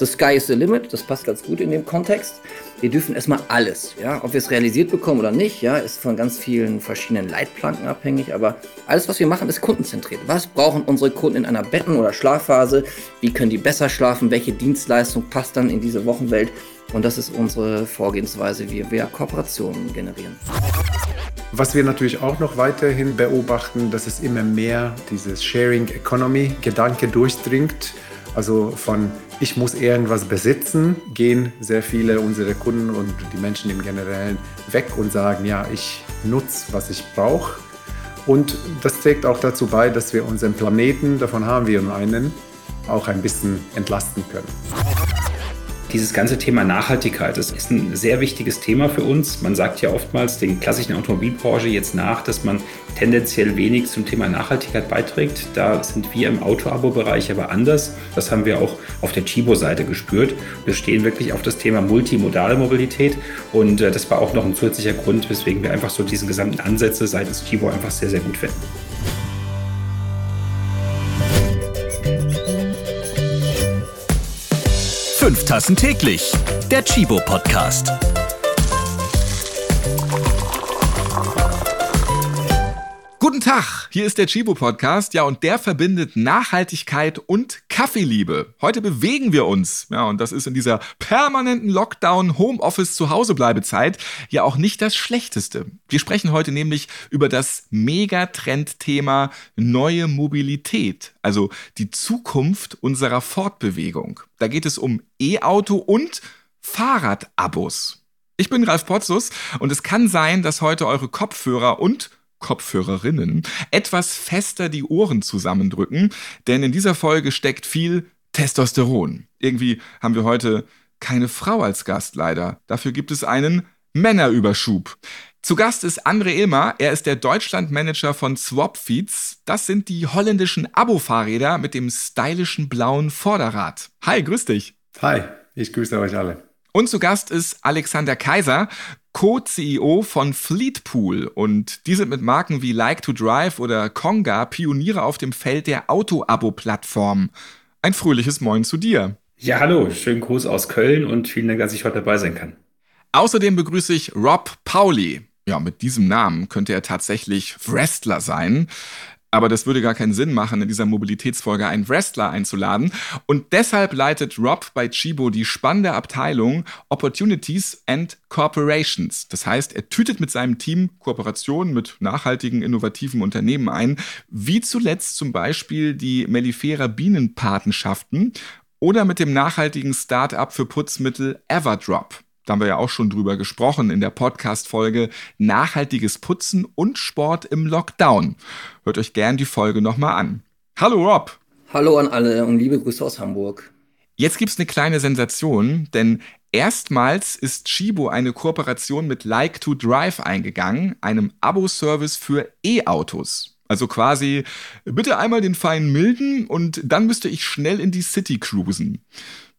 The sky is the limit, das passt ganz gut in dem Kontext. Wir dürfen erstmal alles, ja, ob wir es realisiert bekommen oder nicht, ja, ist von ganz vielen verschiedenen Leitplanken abhängig, aber alles, was wir machen, ist kundenzentriert. Was brauchen unsere Kunden in einer Betten- oder Schlafphase? Wie können die besser schlafen? Welche Dienstleistung passt dann in diese Wochenwelt? Und das ist unsere Vorgehensweise, wie wir Kooperationen generieren. Was wir natürlich auch noch weiterhin beobachten, dass es immer mehr dieses Sharing Economy Gedanke durchdringt. Also von ich muss irgendwas besitzen, gehen sehr viele unserer Kunden und die Menschen im Generellen weg und sagen, ja, ich nutze, was ich brauche. Und das trägt auch dazu bei, dass wir unseren Planeten, davon haben wir nur einen, auch ein bisschen entlasten können. Dieses ganze Thema Nachhaltigkeit, das ist ein sehr wichtiges Thema für uns. Man sagt ja oftmals den klassischen Automobilbranche jetzt nach, dass man tendenziell wenig zum Thema Nachhaltigkeit beiträgt. Da sind wir im Auto-Abo-Bereich aber anders. Das haben wir auch auf der Chibo-Seite gespürt. Wir stehen wirklich auf das Thema multimodale Mobilität und äh, das war auch noch ein zusätzlicher Grund, weswegen wir einfach so diesen gesamten Ansätze seitens Chibo einfach sehr, sehr gut finden. Fünf Tassen täglich. Der Chibo Podcast. Guten Tag, hier ist der Chibo Podcast, ja, und der verbindet Nachhaltigkeit und Kaffeeliebe. Heute bewegen wir uns, ja, und das ist in dieser permanenten Lockdown, Homeoffice, Zuhausebleibezeit ja auch nicht das Schlechteste. Wir sprechen heute nämlich über das Megatrendthema neue Mobilität, also die Zukunft unserer Fortbewegung. Da geht es um E-Auto und Fahrradabos. Ich bin Ralf Potzus und es kann sein, dass heute eure Kopfhörer und Kopfhörerinnen etwas fester die Ohren zusammendrücken, denn in dieser Folge steckt viel Testosteron. Irgendwie haben wir heute keine Frau als Gast leider. Dafür gibt es einen Männerüberschub. Zu Gast ist André Ilmer. Er ist der Deutschlandmanager von Swapfeeds. Das sind die holländischen Abo-Fahrräder mit dem stylischen blauen Vorderrad. Hi, grüß dich. Hi, ich grüße euch alle. Und zu Gast ist Alexander Kaiser, Co-CEO von Fleetpool. Und die sind mit Marken wie Like to Drive oder Konga Pioniere auf dem Feld der Auto-Abo-Plattform. Ein fröhliches Moin zu dir. Ja, hallo, schönen Gruß aus Köln und vielen Dank, dass ich heute dabei sein kann. Außerdem begrüße ich Rob Pauli. Ja, mit diesem Namen könnte er tatsächlich Wrestler sein. Aber das würde gar keinen Sinn machen, in dieser Mobilitätsfolge einen Wrestler einzuladen. Und deshalb leitet Rob bei Chibo die spannende Abteilung Opportunities and Corporations. Das heißt, er tütet mit seinem Team Kooperationen mit nachhaltigen, innovativen Unternehmen ein, wie zuletzt zum Beispiel die Mellifera Bienenpatenschaften oder mit dem nachhaltigen Start-up für Putzmittel Everdrop. Da haben wir ja auch schon drüber gesprochen in der Podcast-Folge Nachhaltiges Putzen und Sport im Lockdown. Hört euch gern die Folge nochmal an. Hallo Rob. Hallo an alle und liebe Grüße aus Hamburg. Jetzt gibt's eine kleine Sensation, denn erstmals ist Chibo eine Kooperation mit Like to Drive eingegangen, einem Abo-Service für E-Autos. Also quasi, bitte einmal den feinen Milden und dann müsste ich schnell in die City cruisen.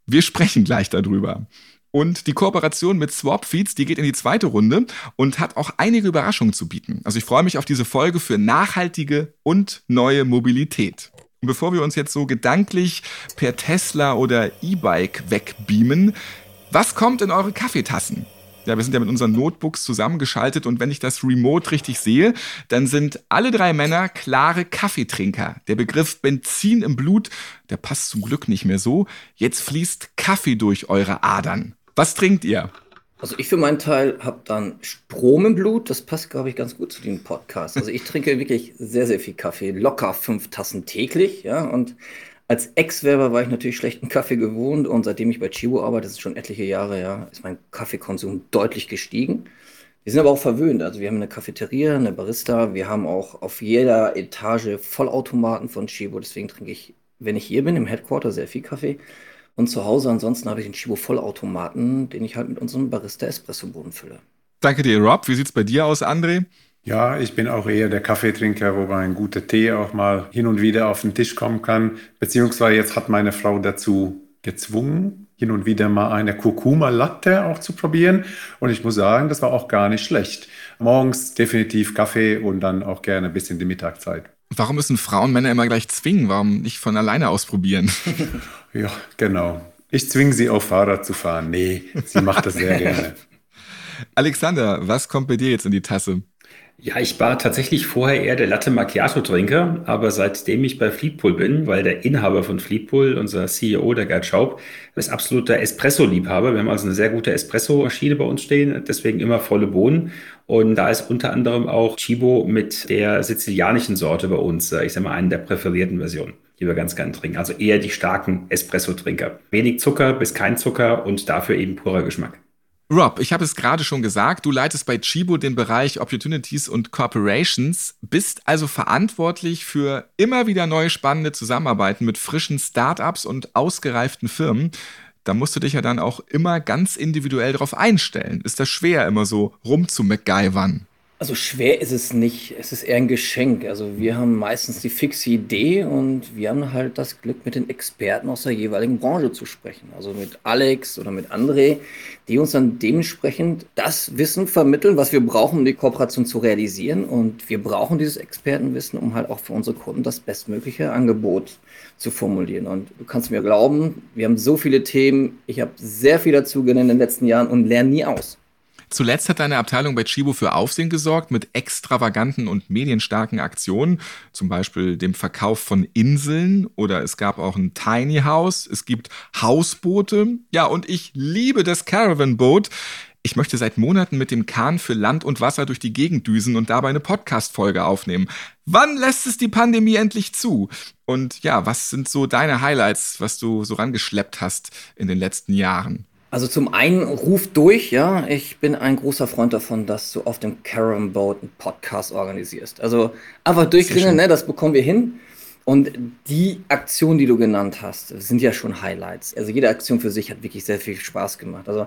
Wir sprechen gleich darüber. Und die Kooperation mit Swapfeeds, die geht in die zweite Runde und hat auch einige Überraschungen zu bieten. Also ich freue mich auf diese Folge für nachhaltige und neue Mobilität. Und bevor wir uns jetzt so gedanklich per Tesla oder E-Bike wegbeamen, was kommt in eure Kaffeetassen? Ja, wir sind ja mit unseren Notebooks zusammengeschaltet und wenn ich das Remote richtig sehe, dann sind alle drei Männer klare Kaffeetrinker. Der Begriff Benzin im Blut, der passt zum Glück nicht mehr so. Jetzt fließt Kaffee durch eure Adern. Was trinkt ihr? Also ich für meinen Teil habe dann Strom im Blut. Das passt, glaube ich, ganz gut zu dem Podcast. Also ich trinke wirklich sehr, sehr viel Kaffee. Locker fünf Tassen täglich. Ja, und als Ex-Werber war ich natürlich schlechten Kaffee gewohnt. Und seitdem ich bei Chibo arbeite, das ist schon etliche Jahre, ja, ist mein Kaffeekonsum deutlich gestiegen. Wir sind aber auch verwöhnt. Also wir haben eine Cafeteria, eine Barista. Wir haben auch auf jeder Etage Vollautomaten von Chibo. Deswegen trinke ich, wenn ich hier bin, im Headquarter sehr viel Kaffee. Und zu Hause ansonsten habe ich einen Chibo Vollautomaten, den ich halt mit unserem Barista Espresso-Boden fülle. Danke dir, Rob. Wie sieht es bei dir aus, André? Ja, ich bin auch eher der Kaffeetrinker, wobei ein guter Tee auch mal hin und wieder auf den Tisch kommen kann. Beziehungsweise jetzt hat meine Frau dazu gezwungen, hin und wieder mal eine Kurkuma Latte auch zu probieren. Und ich muss sagen, das war auch gar nicht schlecht. Morgens definitiv Kaffee und dann auch gerne bis in die Mittagszeit. Warum müssen Frauen Männer immer gleich zwingen? Warum nicht von alleine ausprobieren? ja, genau. Ich zwinge sie auf Fahrrad zu fahren. Nee, sie macht das sehr gerne. Alexander, was kommt bei dir jetzt in die Tasse? Ja, ich war tatsächlich vorher eher der Latte Macchiato-Trinker, aber seitdem ich bei Fleetpool bin, weil der Inhaber von Fleetpool, unser CEO, der Gerd Schaub, ist absoluter Espresso-Liebhaber. Wir haben also eine sehr gute Espresso-Maschine bei uns stehen, deswegen immer volle Bohnen. Und da ist unter anderem auch Chibo mit der sizilianischen Sorte bei uns, äh, ich sag mal, eine der präferierten Versionen die wir ganz gern trinken. Also eher die starken Espresso-Trinker. Wenig Zucker bis kein Zucker und dafür eben purer Geschmack. Rob, ich habe es gerade schon gesagt, du leitest bei Chibo den Bereich Opportunities und Corporations, bist also verantwortlich für immer wieder neue spannende Zusammenarbeiten mit frischen Startups und ausgereiften Firmen. Da musst du dich ja dann auch immer ganz individuell darauf einstellen. Ist das schwer, immer so rumzumacgyvern? Also schwer ist es nicht, es ist eher ein Geschenk. Also wir haben meistens die fixe Idee und wir haben halt das Glück, mit den Experten aus der jeweiligen Branche zu sprechen. Also mit Alex oder mit André, die uns dann dementsprechend das Wissen vermitteln, was wir brauchen, um die Kooperation zu realisieren. Und wir brauchen dieses Expertenwissen, um halt auch für unsere Kunden das bestmögliche Angebot zu formulieren. Und du kannst mir glauben, wir haben so viele Themen, ich habe sehr viel dazu gelernt in den letzten Jahren und lerne nie aus. Zuletzt hat deine Abteilung bei Chibo für Aufsehen gesorgt mit extravaganten und medienstarken Aktionen, zum Beispiel dem Verkauf von Inseln oder es gab auch ein Tiny House, es gibt Hausboote, ja und ich liebe das Caravan Boat. Ich möchte seit Monaten mit dem Kahn für Land und Wasser durch die Gegend düsen und dabei eine Podcast-Folge aufnehmen. Wann lässt es die Pandemie endlich zu? Und ja, was sind so deine Highlights, was du so rangeschleppt hast in den letzten Jahren? Also zum einen ruf durch, ja. Ich bin ein großer Freund davon, dass du auf dem Carom Boat einen Podcast organisierst. Also einfach durchklingeln, ne, das bekommen wir hin. Und die Aktion, die du genannt hast, sind ja schon Highlights. Also jede Aktion für sich hat wirklich sehr viel Spaß gemacht. Also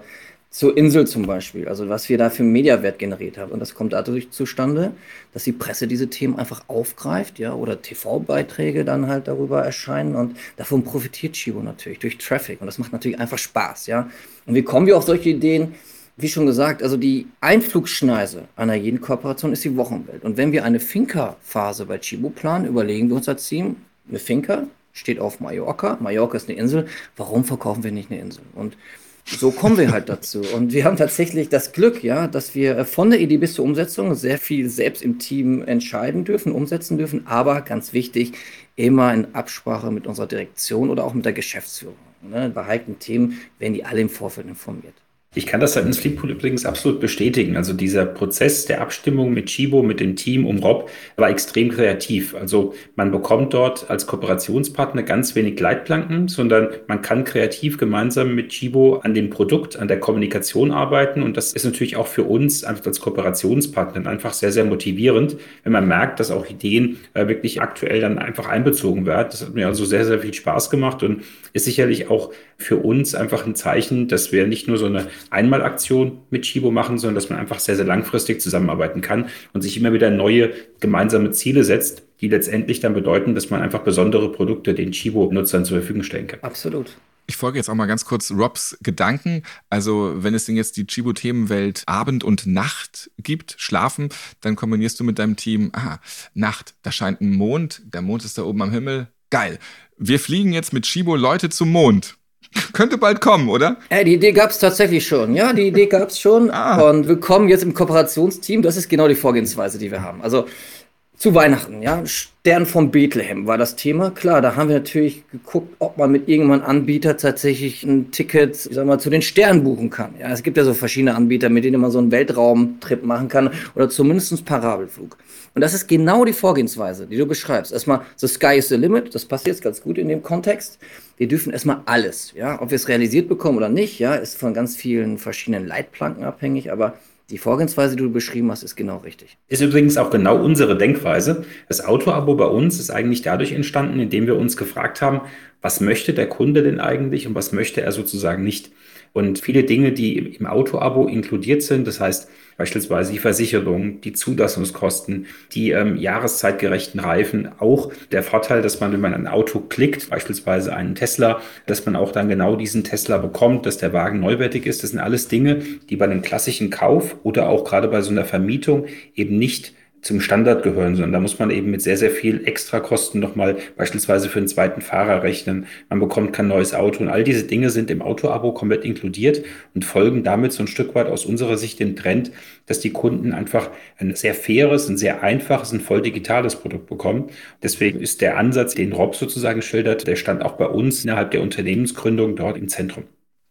zur Insel zum Beispiel, also was wir da für einen Mediawert generiert haben. Und das kommt dadurch zustande, dass die Presse diese Themen einfach aufgreift, ja, oder TV-Beiträge dann halt darüber erscheinen und davon profitiert Chibo natürlich durch Traffic. Und das macht natürlich einfach Spaß, ja. Und wie kommen wir auf solche Ideen? Wie schon gesagt, also die Einflugschneise einer jeden Kooperation ist die Wochenwelt. Und wenn wir eine Finca-Phase bei Chibo planen, überlegen wir uns als Team, eine Finca steht auf Mallorca. Mallorca ist eine Insel. Warum verkaufen wir nicht eine Insel? Und so kommen wir halt dazu. Und wir haben tatsächlich das Glück, ja, dass wir von der Idee bis zur Umsetzung sehr viel selbst im Team entscheiden dürfen, umsetzen dürfen, aber ganz wichtig, immer in Absprache mit unserer Direktion oder auch mit der Geschäftsführung. Ne? Bei heiklen Themen werden die alle im Vorfeld informiert. Ich kann das seitens Fleetpool übrigens absolut bestätigen. Also dieser Prozess der Abstimmung mit Chibo, mit dem Team um Rob, war extrem kreativ. Also man bekommt dort als Kooperationspartner ganz wenig Leitplanken, sondern man kann kreativ gemeinsam mit Chibo an dem Produkt, an der Kommunikation arbeiten. Und das ist natürlich auch für uns als Kooperationspartner einfach sehr, sehr motivierend, wenn man merkt, dass auch Ideen äh, wirklich aktuell dann einfach einbezogen werden. Das hat mir also sehr, sehr viel Spaß gemacht und ist sicherlich auch für uns einfach ein Zeichen, dass wir nicht nur so eine Einmalaktion mit Chibo machen, sondern dass man einfach sehr, sehr langfristig zusammenarbeiten kann und sich immer wieder neue gemeinsame Ziele setzt, die letztendlich dann bedeuten, dass man einfach besondere Produkte den Chibo-Nutzern zur Verfügung stellen kann. Absolut. Ich folge jetzt auch mal ganz kurz Robs Gedanken. Also, wenn es denn jetzt die Chibo-Themenwelt Abend und Nacht gibt, Schlafen, dann kombinierst du mit deinem Team, ah, Nacht, da scheint ein Mond, der Mond ist da oben am Himmel. Geil. Wir fliegen jetzt mit Chibo Leute zum Mond. Könnte bald kommen, oder? Ja, die Idee gab es tatsächlich schon. Ja, die Idee gab es schon. ah. Und willkommen jetzt im Kooperationsteam. Das ist genau die Vorgehensweise, die wir haben. Also zu Weihnachten, ja. Stern von Bethlehem war das Thema. Klar, da haben wir natürlich geguckt, ob man mit irgendeinem Anbieter tatsächlich ein Ticket, ich sag mal, zu den Sternen buchen kann. Ja, es gibt ja so verschiedene Anbieter, mit denen man so einen Weltraumtrip machen kann oder zumindest Parabelflug. Und das ist genau die Vorgehensweise, die du beschreibst. Erstmal, the sky is the limit. Das passt jetzt ganz gut in dem Kontext. Wir dürfen erstmal alles, ja. Ob wir es realisiert bekommen oder nicht, ja, ist von ganz vielen verschiedenen Leitplanken abhängig, aber die Vorgehensweise, die du beschrieben hast, ist genau richtig. Ist übrigens auch genau unsere Denkweise. Das Auto-Abo bei uns ist eigentlich dadurch entstanden, indem wir uns gefragt haben, was möchte der Kunde denn eigentlich und was möchte er sozusagen nicht. Und viele Dinge, die im Auto-Abo inkludiert sind, das heißt beispielsweise die Versicherung, die Zulassungskosten, die ähm, jahreszeitgerechten Reifen, auch der Vorteil, dass man, wenn man ein Auto klickt, beispielsweise einen Tesla, dass man auch dann genau diesen Tesla bekommt, dass der Wagen neuwertig ist. Das sind alles Dinge, die bei einem klassischen Kauf oder auch gerade bei so einer Vermietung eben nicht zum Standard gehören, sondern da muss man eben mit sehr, sehr viel Extrakosten nochmal beispielsweise für einen zweiten Fahrer rechnen. Man bekommt kein neues Auto und all diese Dinge sind im Auto-Abo komplett inkludiert und folgen damit so ein Stück weit aus unserer Sicht dem Trend, dass die Kunden einfach ein sehr faires, ein sehr einfaches, ein voll digitales Produkt bekommen. Deswegen ist der Ansatz, den Rob sozusagen schildert, der stand auch bei uns innerhalb der Unternehmensgründung dort im Zentrum.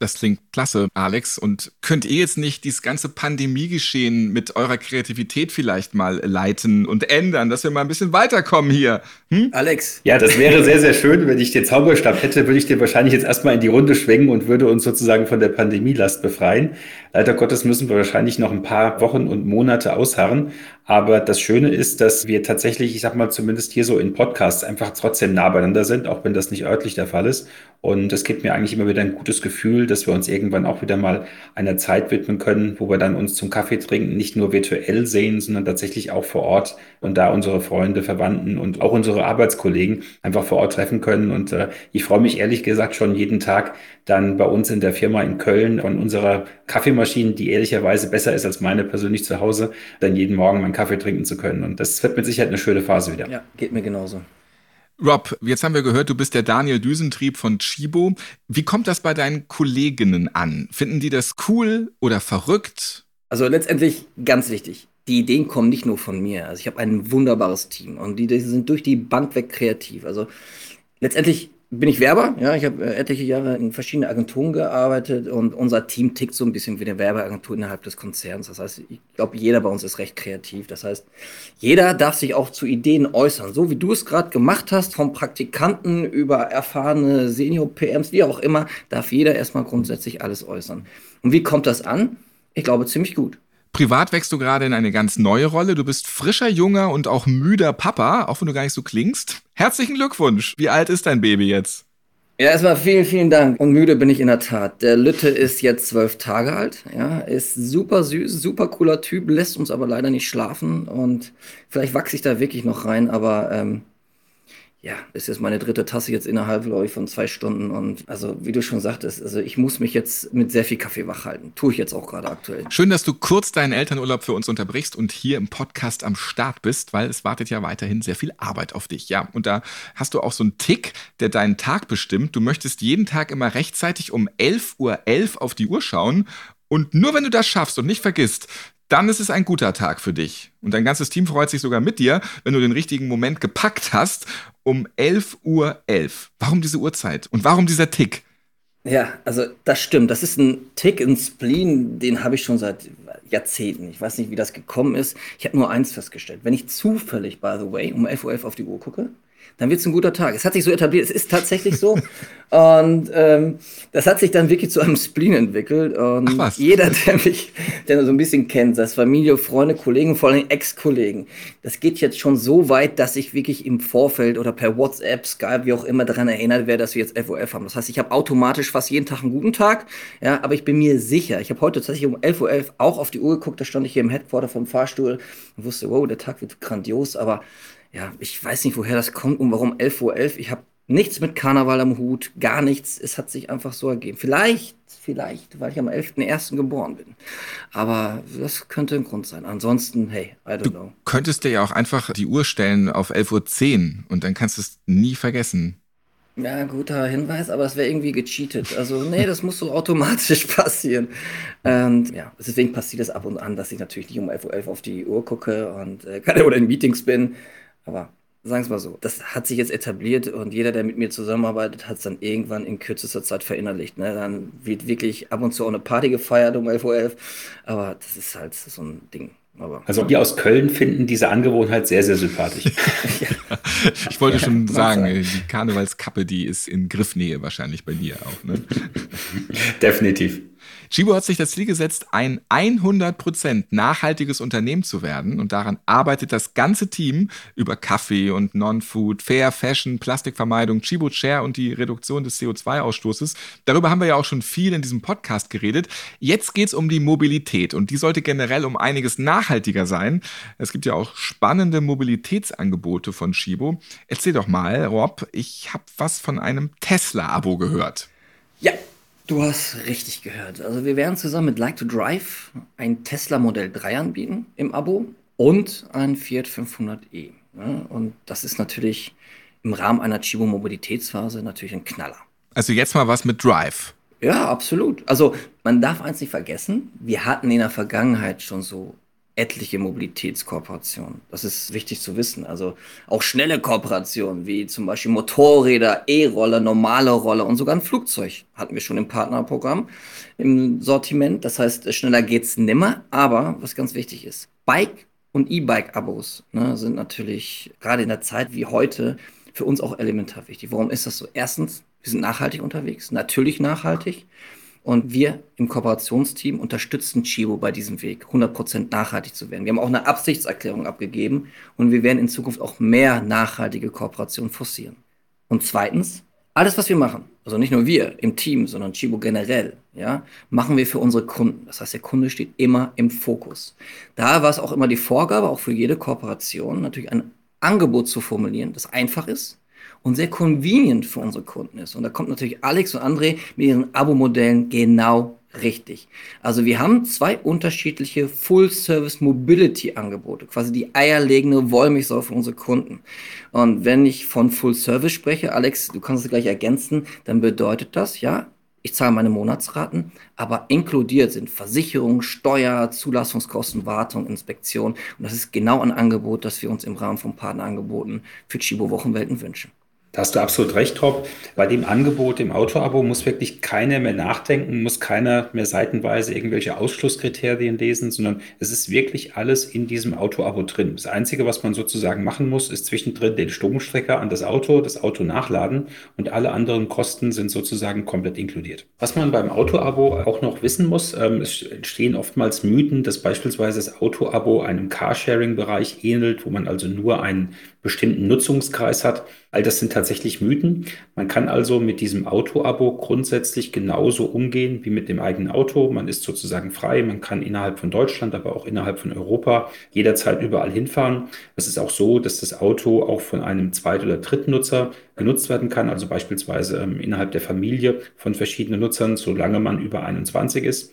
Das klingt klasse, Alex. Und könnt ihr jetzt nicht dieses ganze Pandemiegeschehen mit eurer Kreativität vielleicht mal leiten und ändern, dass wir mal ein bisschen weiterkommen hier? Hm? Alex. Ja, das wäre sehr, sehr schön. Wenn ich den Zauberstab hätte, würde ich dir wahrscheinlich jetzt erstmal in die Runde schwenken und würde uns sozusagen von der Pandemielast befreien. Leider Gottes müssen wir wahrscheinlich noch ein paar Wochen und Monate ausharren. Aber das Schöne ist, dass wir tatsächlich, ich sag mal, zumindest hier so in Podcasts einfach trotzdem nah beieinander sind, auch wenn das nicht örtlich der Fall ist. Und es gibt mir eigentlich immer wieder ein gutes Gefühl, dass wir uns irgendwann auch wieder mal einer Zeit widmen können, wo wir dann uns zum Kaffee trinken nicht nur virtuell sehen, sondern tatsächlich auch vor Ort und da unsere Freunde, Verwandten und auch unsere Arbeitskollegen einfach vor Ort treffen können. Und äh, ich freue mich ehrlich gesagt schon jeden Tag, dann bei uns in der Firma in Köln von unserer Kaffeemaschine, die ehrlicherweise besser ist als meine persönlich zu Hause, dann jeden Morgen meinen Kaffee trinken zu können. Und das wird mit Sicherheit eine schöne Phase wieder. Ja, geht mir genauso. Rob, jetzt haben wir gehört, du bist der Daniel Düsentrieb von Chibo. Wie kommt das bei deinen Kolleginnen an? Finden die das cool oder verrückt? Also letztendlich ganz wichtig. Die Ideen kommen nicht nur von mir. Also ich habe ein wunderbares Team und die, die sind durch die Bank weg kreativ. Also letztendlich bin ich Werber. Ja, ich habe äh, etliche Jahre in verschiedenen Agenturen gearbeitet und unser Team tickt so ein bisschen wie eine Werbeagentur innerhalb des Konzerns. Das heißt, ich glaube, jeder bei uns ist recht kreativ. Das heißt, jeder darf sich auch zu Ideen äußern, so wie du es gerade gemacht hast, vom Praktikanten über erfahrene Senior-PMs, wie auch immer, darf jeder erstmal grundsätzlich alles äußern. Und wie kommt das an? Ich glaube, ziemlich gut. Privat wächst du gerade in eine ganz neue Rolle. Du bist frischer, junger und auch müder Papa, auch wenn du gar nicht so klingst. Herzlichen Glückwunsch. Wie alt ist dein Baby jetzt? Ja, erstmal vielen, vielen Dank. Und müde bin ich in der Tat. Der Lütte ist jetzt zwölf Tage alt. Ja, ist super süß, super cooler Typ, lässt uns aber leider nicht schlafen. Und vielleicht wachse ich da wirklich noch rein, aber ähm, ja, ist jetzt meine dritte Tasse jetzt innerhalb, glaube ich, von zwei Stunden. Und also, wie du schon sagtest, also ich muss mich jetzt mit sehr viel Kaffee wach halten. Tue ich jetzt auch gerade aktuell. Schön, dass du kurz deinen Elternurlaub für uns unterbrichst und hier im Podcast am Start bist, weil es wartet ja weiterhin sehr viel Arbeit auf dich. Ja, und da hast du auch so einen Tick, der deinen Tag bestimmt. Du möchtest jeden Tag immer rechtzeitig um 11.11 Uhr .11 auf die Uhr schauen. Und nur wenn du das schaffst und nicht vergisst, dann ist es ein guter Tag für dich. Und dein ganzes Team freut sich sogar mit dir, wenn du den richtigen Moment gepackt hast um 11.11 Uhr. 11. Warum diese Uhrzeit? Und warum dieser Tick? Ja, also das stimmt. Das ist ein Tick, ein Spleen, den habe ich schon seit Jahrzehnten. Ich weiß nicht, wie das gekommen ist. Ich habe nur eins festgestellt. Wenn ich zufällig, by the way, um 11.11 Uhr .11 auf die Uhr gucke, dann wird es ein guter Tag. Es hat sich so etabliert, es ist tatsächlich so. und ähm, das hat sich dann wirklich zu einem Spleen entwickelt. Und Ach jeder, der mich der so ein bisschen kennt, das Familie, Freunde, Kollegen, vor allem Ex-Kollegen, das geht jetzt schon so weit, dass ich wirklich im Vorfeld oder per WhatsApp, Skype, wie auch immer daran erinnert werde, dass wir jetzt FOF haben. Das heißt, ich habe automatisch fast jeden Tag einen guten Tag, ja, aber ich bin mir sicher, ich habe heute tatsächlich um 11.11 Uhr .11 auch auf die Uhr geguckt, da stand ich hier im Headquarter vom Fahrstuhl und wusste, wow, der Tag wird grandios, aber ja, ich weiß nicht, woher das kommt und warum 11.11 Uhr. .11. Ich habe nichts mit Karneval am Hut, gar nichts. Es hat sich einfach so ergeben. Vielleicht, vielleicht, weil ich am 11.01. geboren bin. Aber das könnte ein Grund sein. Ansonsten, hey, I don't du know. Könntest dir ja auch einfach die Uhr stellen auf 11.10 Uhr und dann kannst du es nie vergessen. Ja, guter Hinweis, aber es wäre irgendwie gecheatet. Also, nee, das muss so automatisch passieren. Und ja, deswegen passiert es ab und an, dass ich natürlich nicht um 11.11 Uhr .11 auf die Uhr gucke und äh, oder in Meetings bin. Aber sagen wir es mal so, das hat sich jetzt etabliert und jeder, der mit mir zusammenarbeitet, hat es dann irgendwann in kürzester Zeit verinnerlicht. Ne? Dann wird wirklich ab und zu auch eine Party gefeiert um 11.11 Uhr. .11. Aber das ist halt so ein Ding. Aber, also wir aus Köln finden diese Angewohnheit sehr, sehr sympathisch. ich wollte ja, schon sagen, die Karnevalskappe, die ist in Griffnähe wahrscheinlich bei dir auch. Ne? Definitiv. Chibo hat sich das Ziel gesetzt, ein 100% nachhaltiges Unternehmen zu werden und daran arbeitet das ganze Team über Kaffee und Non-Food, Fair Fashion, Plastikvermeidung, Chibo Share und die Reduktion des CO2-Ausstoßes. Darüber haben wir ja auch schon viel in diesem Podcast geredet. Jetzt geht es um die Mobilität und die sollte generell um einiges nachhaltiger sein. Es gibt ja auch spannende Mobilitätsangebote von Chibo. Erzähl doch mal, Rob, ich habe was von einem Tesla-Abo gehört. Du hast richtig gehört. Also wir werden zusammen mit Like to Drive ein Tesla Modell 3 anbieten im Abo. und ein Fiat 500e. Ne? Und das ist natürlich im Rahmen einer Chibo Mobilitätsphase natürlich ein Knaller. Also jetzt mal was mit Drive. Ja, absolut. Also man darf eins nicht vergessen, wir hatten in der Vergangenheit schon so etliche Mobilitätskooperationen. Das ist wichtig zu wissen. Also auch schnelle Kooperationen, wie zum Beispiel Motorräder, E-Roller, normale Roller und sogar ein Flugzeug hatten wir schon im Partnerprogramm im Sortiment. Das heißt, schneller geht's nimmer. Aber was ganz wichtig ist, Bike und E-Bike-Abos ne, sind natürlich gerade in der Zeit wie heute für uns auch elementar wichtig. Warum ist das so? Erstens, wir sind nachhaltig unterwegs, natürlich nachhaltig. Und wir im Kooperationsteam unterstützen Chibo bei diesem Weg, 100% nachhaltig zu werden. Wir haben auch eine Absichtserklärung abgegeben und wir werden in Zukunft auch mehr nachhaltige Kooperation forcieren. Und zweitens, alles, was wir machen, also nicht nur wir im Team, sondern Chibo generell, ja, machen wir für unsere Kunden. Das heißt, der Kunde steht immer im Fokus. Da war es auch immer die Vorgabe, auch für jede Kooperation, natürlich ein Angebot zu formulieren, das einfach ist, und sehr convenient für unsere Kunden ist. Und da kommt natürlich Alex und André mit ihren Abo-Modellen genau richtig. Also wir haben zwei unterschiedliche Full-Service Mobility-Angebote, quasi die eierlegende Wollmilchsau für unsere Kunden. Und wenn ich von Full-Service spreche, Alex, du kannst es gleich ergänzen, dann bedeutet das, ja, ich zahle meine Monatsraten, aber inkludiert sind Versicherung, Steuer, Zulassungskosten, Wartung, Inspektion. Und das ist genau ein Angebot, das wir uns im Rahmen von Partnerangeboten für Chibo Wochenwelten wünschen. Da hast du absolut recht, Rob. Bei dem Angebot im Autoabo muss wirklich keiner mehr nachdenken, muss keiner mehr seitenweise irgendwelche Ausschlusskriterien lesen, sondern es ist wirklich alles in diesem Autoabo drin. Das Einzige, was man sozusagen machen muss, ist zwischendrin den Stromstrecker an das Auto, das Auto nachladen und alle anderen Kosten sind sozusagen komplett inkludiert. Was man beim Autoabo auch noch wissen muss, ähm, es entstehen oftmals Mythen, dass beispielsweise das Autoabo einem Carsharing-Bereich ähnelt, wo man also nur einen bestimmten Nutzungskreis hat. All das sind tatsächlich Mythen. Man kann also mit diesem Auto-Abo grundsätzlich genauso umgehen wie mit dem eigenen Auto. Man ist sozusagen frei. Man kann innerhalb von Deutschland, aber auch innerhalb von Europa jederzeit überall hinfahren. Es ist auch so, dass das Auto auch von einem Zweit- oder Drittnutzer genutzt werden kann, also beispielsweise ähm, innerhalb der Familie von verschiedenen Nutzern, solange man über 21 ist.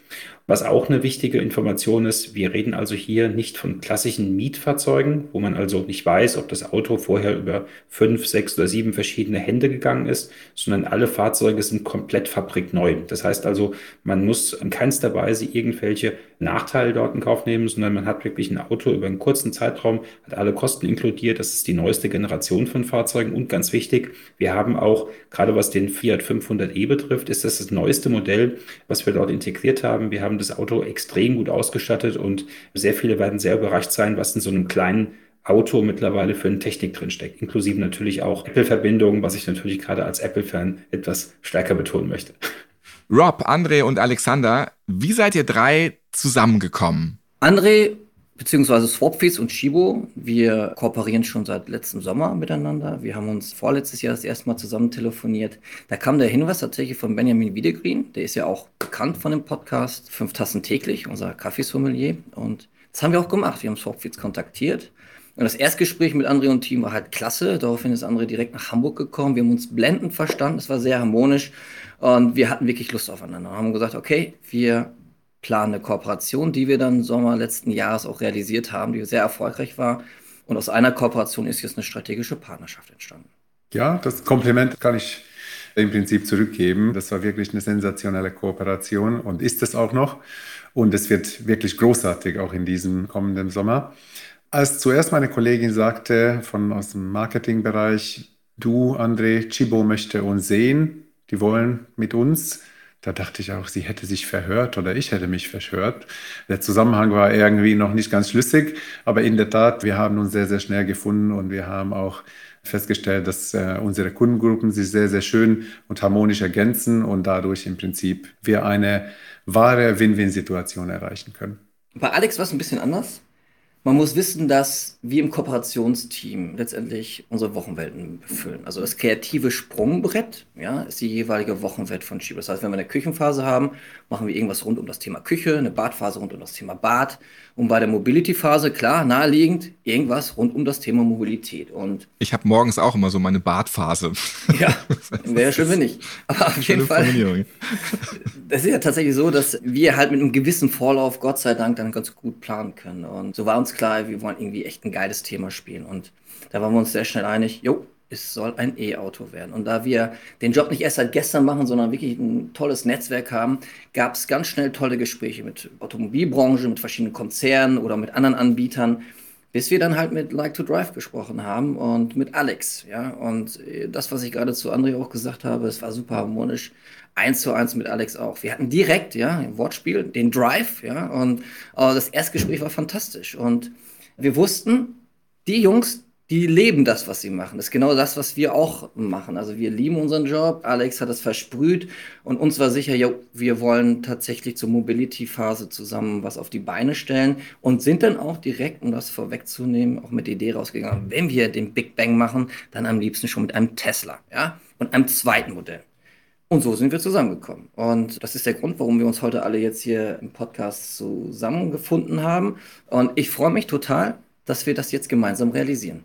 Was auch eine wichtige Information ist, wir reden also hier nicht von klassischen Mietfahrzeugen, wo man also nicht weiß, ob das Auto vorher über fünf, sechs oder sieben verschiedene Hände gegangen ist, sondern alle Fahrzeuge sind komplett fabrikneu. Das heißt also, man muss in keinster Weise irgendwelche Nachteile dort in Kauf nehmen, sondern man hat wirklich ein Auto über einen kurzen Zeitraum, hat alle Kosten inkludiert. Das ist die neueste Generation von Fahrzeugen und ganz wichtig, wir haben auch, gerade was den Fiat 500e betrifft, ist das das neueste Modell, was wir dort integriert haben. Wir haben das Auto extrem gut ausgestattet und sehr viele werden sehr überrascht sein, was in so einem kleinen Auto mittlerweile für eine Technik drinsteckt, inklusive natürlich auch Apple-Verbindungen, was ich natürlich gerade als Apple-Fan etwas stärker betonen möchte. Rob, André und Alexander, wie seid ihr drei zusammengekommen? André beziehungsweise Swapfees und Shibo. Wir kooperieren schon seit letztem Sommer miteinander. Wir haben uns vorletztes Jahr das erste Mal zusammen telefoniert. Da kam der Hinweis tatsächlich von Benjamin Wiedegreen. Der ist ja auch bekannt von dem Podcast Fünf Tassen täglich, unser Kaffeesommelier. Und das haben wir auch gemacht. Wir haben Swapfees kontaktiert. Und das Erstgespräch mit André und Team war halt klasse. Daraufhin ist André direkt nach Hamburg gekommen. Wir haben uns blendend verstanden. Es war sehr harmonisch. Und wir hatten wirklich Lust aufeinander. Wir haben gesagt, okay, wir planen eine Kooperation, die wir dann Sommer letzten Jahres auch realisiert haben, die sehr erfolgreich war. Und aus einer Kooperation ist jetzt eine strategische Partnerschaft entstanden. Ja, das Kompliment kann ich im Prinzip zurückgeben. Das war wirklich eine sensationelle Kooperation und ist es auch noch. Und es wird wirklich großartig auch in diesem kommenden Sommer. Als zuerst meine Kollegin sagte von aus dem Marketingbereich, du André, Chibo möchte uns sehen, die wollen mit uns da dachte ich auch, sie hätte sich verhört oder ich hätte mich verhört. Der Zusammenhang war irgendwie noch nicht ganz schlüssig, aber in der Tat, wir haben uns sehr, sehr schnell gefunden und wir haben auch festgestellt, dass äh, unsere Kundengruppen sich sehr, sehr schön und harmonisch ergänzen und dadurch im Prinzip wir eine wahre Win-Win-Situation erreichen können. Bei Alex war es ein bisschen anders. Man muss wissen, dass wir im Kooperationsteam letztendlich unsere Wochenwelten befüllen. Also das kreative Sprungbrett ja, ist die jeweilige Wochenwelt von Schiebe. Das heißt, wenn wir eine Küchenphase haben, machen wir irgendwas rund um das Thema Küche, eine Badphase rund um das Thema Bad. Und bei der Mobility-Phase, klar, naheliegend, irgendwas rund um das Thema Mobilität. Und ich habe morgens auch immer so meine Badphase. Ja, wäre schön, wenn nicht. Aber auf jeden Fall. Das ist ja tatsächlich so, dass wir halt mit einem gewissen Vorlauf, Gott sei Dank, dann ganz gut planen können. Und so war uns uns klar, wir wollen irgendwie echt ein geiles Thema spielen. Und da waren wir uns sehr schnell einig, jo, es soll ein E-Auto werden. Und da wir den Job nicht erst seit gestern machen, sondern wirklich ein tolles Netzwerk haben, gab es ganz schnell tolle Gespräche mit Automobilbranche, mit verschiedenen Konzernen oder mit anderen Anbietern, bis wir dann halt mit Like to Drive gesprochen haben und mit Alex. Ja, und das, was ich gerade zu André auch gesagt habe, es war super harmonisch. Eins zu eins mit Alex auch. Wir hatten direkt, ja, im Wortspiel, den Drive, ja, und äh, das Erstgespräch war fantastisch. Und wir wussten, die Jungs, die leben das, was sie machen. Das ist genau das, was wir auch machen. Also wir lieben unseren Job. Alex hat das versprüht und uns war sicher, ja, wir wollen tatsächlich zur Mobility-Phase zusammen was auf die Beine stellen und sind dann auch direkt, um das vorwegzunehmen, auch mit der Idee rausgegangen, wenn wir den Big Bang machen, dann am liebsten schon mit einem Tesla, ja, und einem zweiten Modell. Und so sind wir zusammengekommen. Und das ist der Grund, warum wir uns heute alle jetzt hier im Podcast zusammengefunden haben. Und ich freue mich total, dass wir das jetzt gemeinsam realisieren.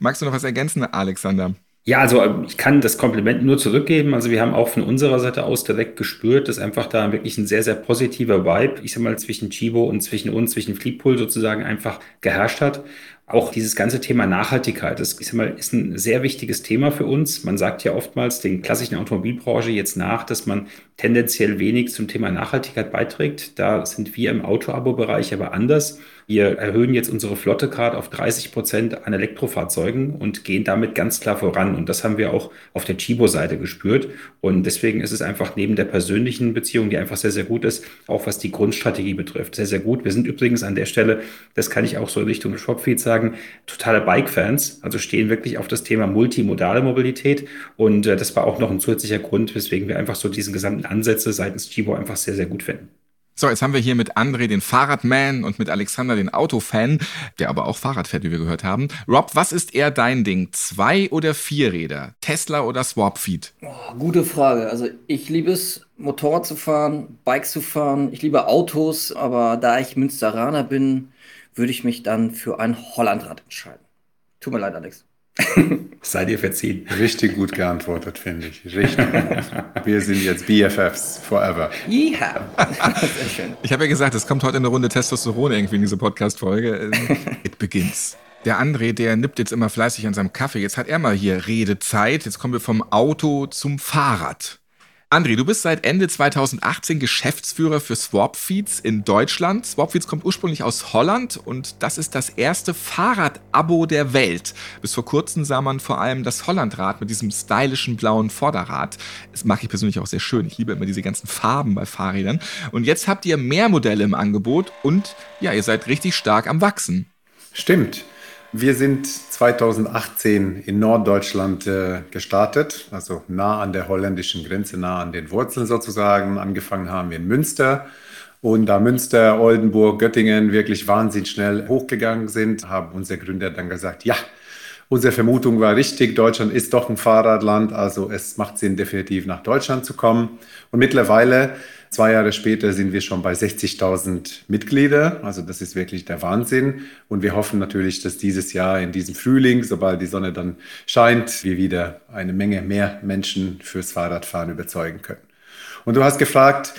Magst du noch was ergänzen, Alexander? Ja, also ähm, ich kann das Kompliment nur zurückgeben. Also wir haben auch von unserer Seite aus direkt gespürt, dass einfach da wirklich ein sehr, sehr positiver Vibe, ich sag mal, zwischen Chibo und zwischen uns, zwischen Fleetpool sozusagen einfach geherrscht hat. Auch dieses ganze Thema Nachhaltigkeit, das ich sag mal, ist ein sehr wichtiges Thema für uns. Man sagt ja oftmals den klassischen Automobilbranche jetzt nach, dass man tendenziell wenig zum Thema Nachhaltigkeit beiträgt. Da sind wir im Auto-Abo-Bereich aber anders. Wir erhöhen jetzt unsere Flotte gerade auf 30 Prozent an Elektrofahrzeugen und gehen damit ganz klar voran. Und das haben wir auch auf der Chibo-Seite gespürt. Und deswegen ist es einfach neben der persönlichen Beziehung, die einfach sehr, sehr gut ist, auch was die Grundstrategie betrifft, sehr, sehr gut. Wir sind übrigens an der Stelle, das kann ich auch so in Richtung Shopfeed sagen, totale Bike-Fans, also stehen wirklich auf das Thema multimodale Mobilität. Und äh, das war auch noch ein zusätzlicher Grund, weswegen wir einfach so diesen gesamten Ansätze seitens Chibo einfach sehr, sehr gut finden. So, jetzt haben wir hier mit André den Fahrradman und mit Alexander den Autofan, der aber auch Fahrrad fährt, wie wir gehört haben. Rob, was ist eher dein Ding? Zwei oder vier Räder? Tesla oder Swapfeed? Oh, gute Frage. Also ich liebe es, Motorrad zu fahren, Bike zu fahren. Ich liebe Autos, aber da ich Münsteraner bin, würde ich mich dann für ein Hollandrad entscheiden. Tut mir leid, Alex. Seid ihr verziehen. Richtig gut geantwortet, finde ich. Richtig gut. Wir sind jetzt BFFs forever. Ja, sehr schön. Ich habe ja gesagt, es kommt heute eine Runde Testosteron irgendwie in diese Podcast-Folge. It begins. Der André, der nippt jetzt immer fleißig an seinem Kaffee. Jetzt hat er mal hier Redezeit. Jetzt kommen wir vom Auto zum Fahrrad. André, du bist seit Ende 2018 Geschäftsführer für Swapfeeds in Deutschland. Swapfeeds kommt ursprünglich aus Holland und das ist das erste Fahrrad-Abo der Welt. Bis vor kurzem sah man vor allem das Hollandrad mit diesem stylischen blauen Vorderrad. Das mag ich persönlich auch sehr schön. Ich liebe immer diese ganzen Farben bei Fahrrädern. Und jetzt habt ihr mehr Modelle im Angebot und ja, ihr seid richtig stark am Wachsen. Stimmt. Wir sind 2018 in Norddeutschland äh, gestartet, also nah an der holländischen Grenze, nah an den Wurzeln sozusagen. Angefangen haben wir in Münster. Und da Münster, Oldenburg, Göttingen wirklich wahnsinnig schnell hochgegangen sind, haben unsere Gründer dann gesagt, ja, unsere Vermutung war richtig, Deutschland ist doch ein Fahrradland, also es macht Sinn, definitiv nach Deutschland zu kommen. Und mittlerweile Zwei Jahre später sind wir schon bei 60.000 Mitglieder. Also das ist wirklich der Wahnsinn. Und wir hoffen natürlich, dass dieses Jahr in diesem Frühling, sobald die Sonne dann scheint, wir wieder eine Menge mehr Menschen fürs Fahrradfahren überzeugen können. Und du hast gefragt,